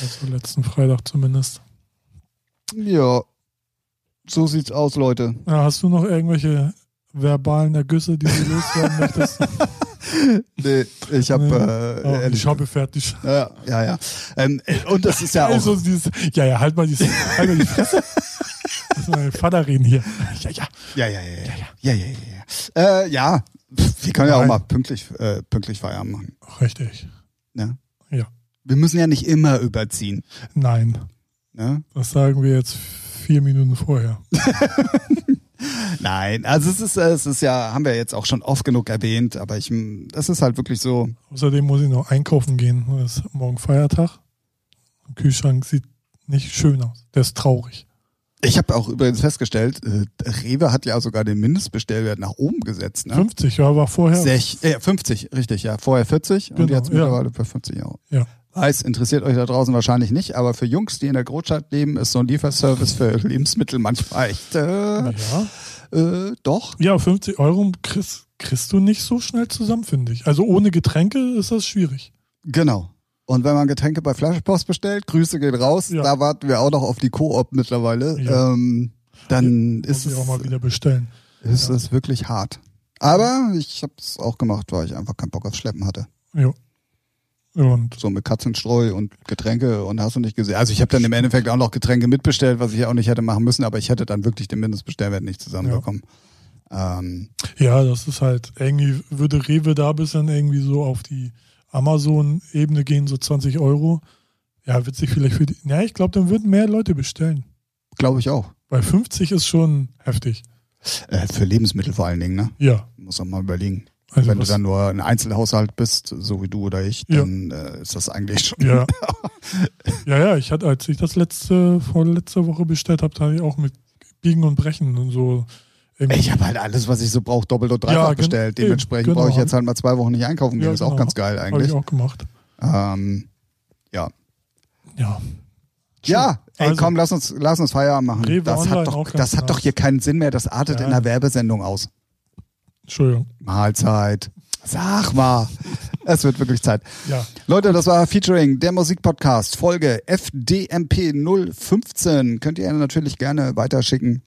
Also letzten Freitag zumindest. Ja. So sieht's aus, Leute. Ja, hast du noch irgendwelche verbalen Ergüsse, die du loswerden möchtest? Nee, ich habe Nee. äh, Oh, ich habe fertig. Ja, ja, ja. Ähm, und das ist ja auch. Also dieses, ja, ja, halt mal, dieses, halt mal die Fresse. Lass mal den Vater reden hier. Ja, ja. Ja, ja, ja, ja. Ja, ja, ja. ja. Äh, ja. Wir können ja auch mal pünktlich, äh, pünktlich Feierabend machen. Richtig. Ne? Ja. Wir müssen ja nicht immer überziehen. Nein, Ne? das sagen wir jetzt vier Minuten vorher. Nein, also es ist, äh, es ist ja, haben wir jetzt auch schon oft genug erwähnt, aber ich, das ist halt wirklich so. Außerdem muss ich noch einkaufen gehen. Es ist morgen Feiertag. Der Kühlschrank sieht nicht schön aus. Der ist traurig. Ich habe auch übrigens festgestellt, äh, Rewe hat ja sogar den Mindestbestellwert nach oben gesetzt. Ne? 50, ja, war vorher. Sech, äh, 50, richtig, ja. Vorher 40 und Genau, jetzt ja. mittlerweile bei 50 Euro. Ja. Weiß, interessiert euch da draußen wahrscheinlich nicht, aber für Jungs, die in der Großstadt leben, ist so ein Lieferservice für Lebensmittel manchmal echt, äh, Ja. äh, doch. ja, 50 Euro kriegst, kriegst du nicht so schnell zusammen, finde ich. Also ohne Getränke ist das schwierig. Genau. Und wenn man Getränke bei Flaschenpost bestellt, Grüße gehen raus, Ja. da warten wir auch noch auf die Koop mittlerweile, Ja. ähm, dann Muss ist es, auch mal wieder bestellen. ist Ja. es wirklich hart. Aber ich habe es auch gemacht, weil ich einfach keinen Bock aufs Schleppen hatte. Ja. Und So mit Katzenstreu und Getränke und hast du nicht gesehen. Also ich habe dann im Endeffekt auch noch Getränke mitbestellt, was ich ja auch nicht hätte machen müssen, aber ich hätte dann wirklich den Mindestbestellwert nicht zusammenbekommen. Ähm, ja, das ist halt, irgendwie würde Rewe da bis dann irgendwie so auf die Amazon-Ebene gehen, so 20 Euro. Ja, witzig vielleicht für die. Ja, ich glaube, dann würden mehr Leute bestellen. Glaube ich auch. Weil 50 ist schon heftig. Äh, für Lebensmittel vor allen Dingen, ne? Ja. Muss man mal überlegen. Also Wenn du dann nur ein Einzelhaushalt bist, so wie du oder ich, Ja. dann äh, ist das eigentlich schon. ja. ja, ja, ich hatte, als ich das letzte, vorletzte Woche bestellt habe, da hatte ich auch mit Biegen und Brechen und so. irgendwie- Ich habe halt alles, was ich so brauche, doppelt und dreifach Ja, bestellt. Dementsprechend genau. brauche ich jetzt halt mal zwei Wochen nicht einkaufen gehen. Ja, ist auch genau. ganz geil Habe eigentlich. ich auch gemacht. Ähm, ja, Ja. Ja, ey, Also- komm, lass uns, lass uns Feierabend machen. Rewe das Online hat, doch, auch das hat doch hier keinen Sinn mehr. Das artet Ja. in einer Werbesendung aus. Entschuldigung. Mahlzeit. Sag mal. Es wird wirklich Zeit. Ja. Leute, das war Featuring der Musikpodcast, Folge FDMP 015. Könnt ihr natürlich gerne weiterschicken,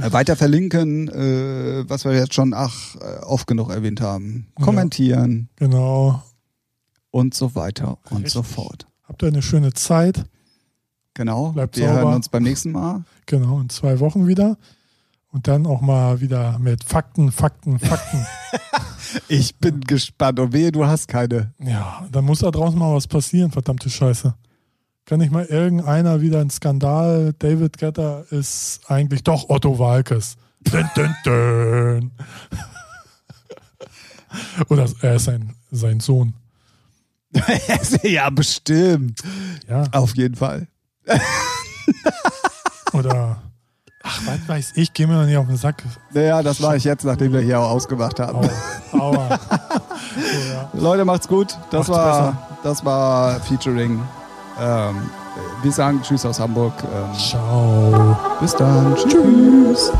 äh, weiter verlinken, äh, was wir jetzt schon ach, äh, oft genug erwähnt haben. Ja. Kommentieren Genau. und so weiter und Richtig. so fort. Habt ihr eine schöne Zeit. Genau. Bleibt wir sauber. hören uns beim nächsten Mal. Genau, in zwei Wochen wieder. Und dann auch mal wieder mit Fakten, Fakten, Fakten. Ich bin gespannt. Und wehe, du hast keine. ja, dann muss da draußen mal was passieren, verdammte Scheiße. Kann nicht mal irgendeiner wieder ein Skandal? David Getter ist eigentlich doch Otto Walkes. Dün, dün, dün. Oder er ist sein, sein Sohn. ja, bestimmt. Ja. Auf jeden Fall. Oder, ach, was weiß ich, geh mir doch nicht auf den Sack. Naja, das war ich jetzt, nachdem wir hier auch ausgemacht haben. Aua. Aua. So, ja. Leute, macht's gut. Das Macht's war, das war Featuring. Ähm, wir sagen Tschüss aus Hamburg. Ähm, Ciao. bis dann. Tschüss.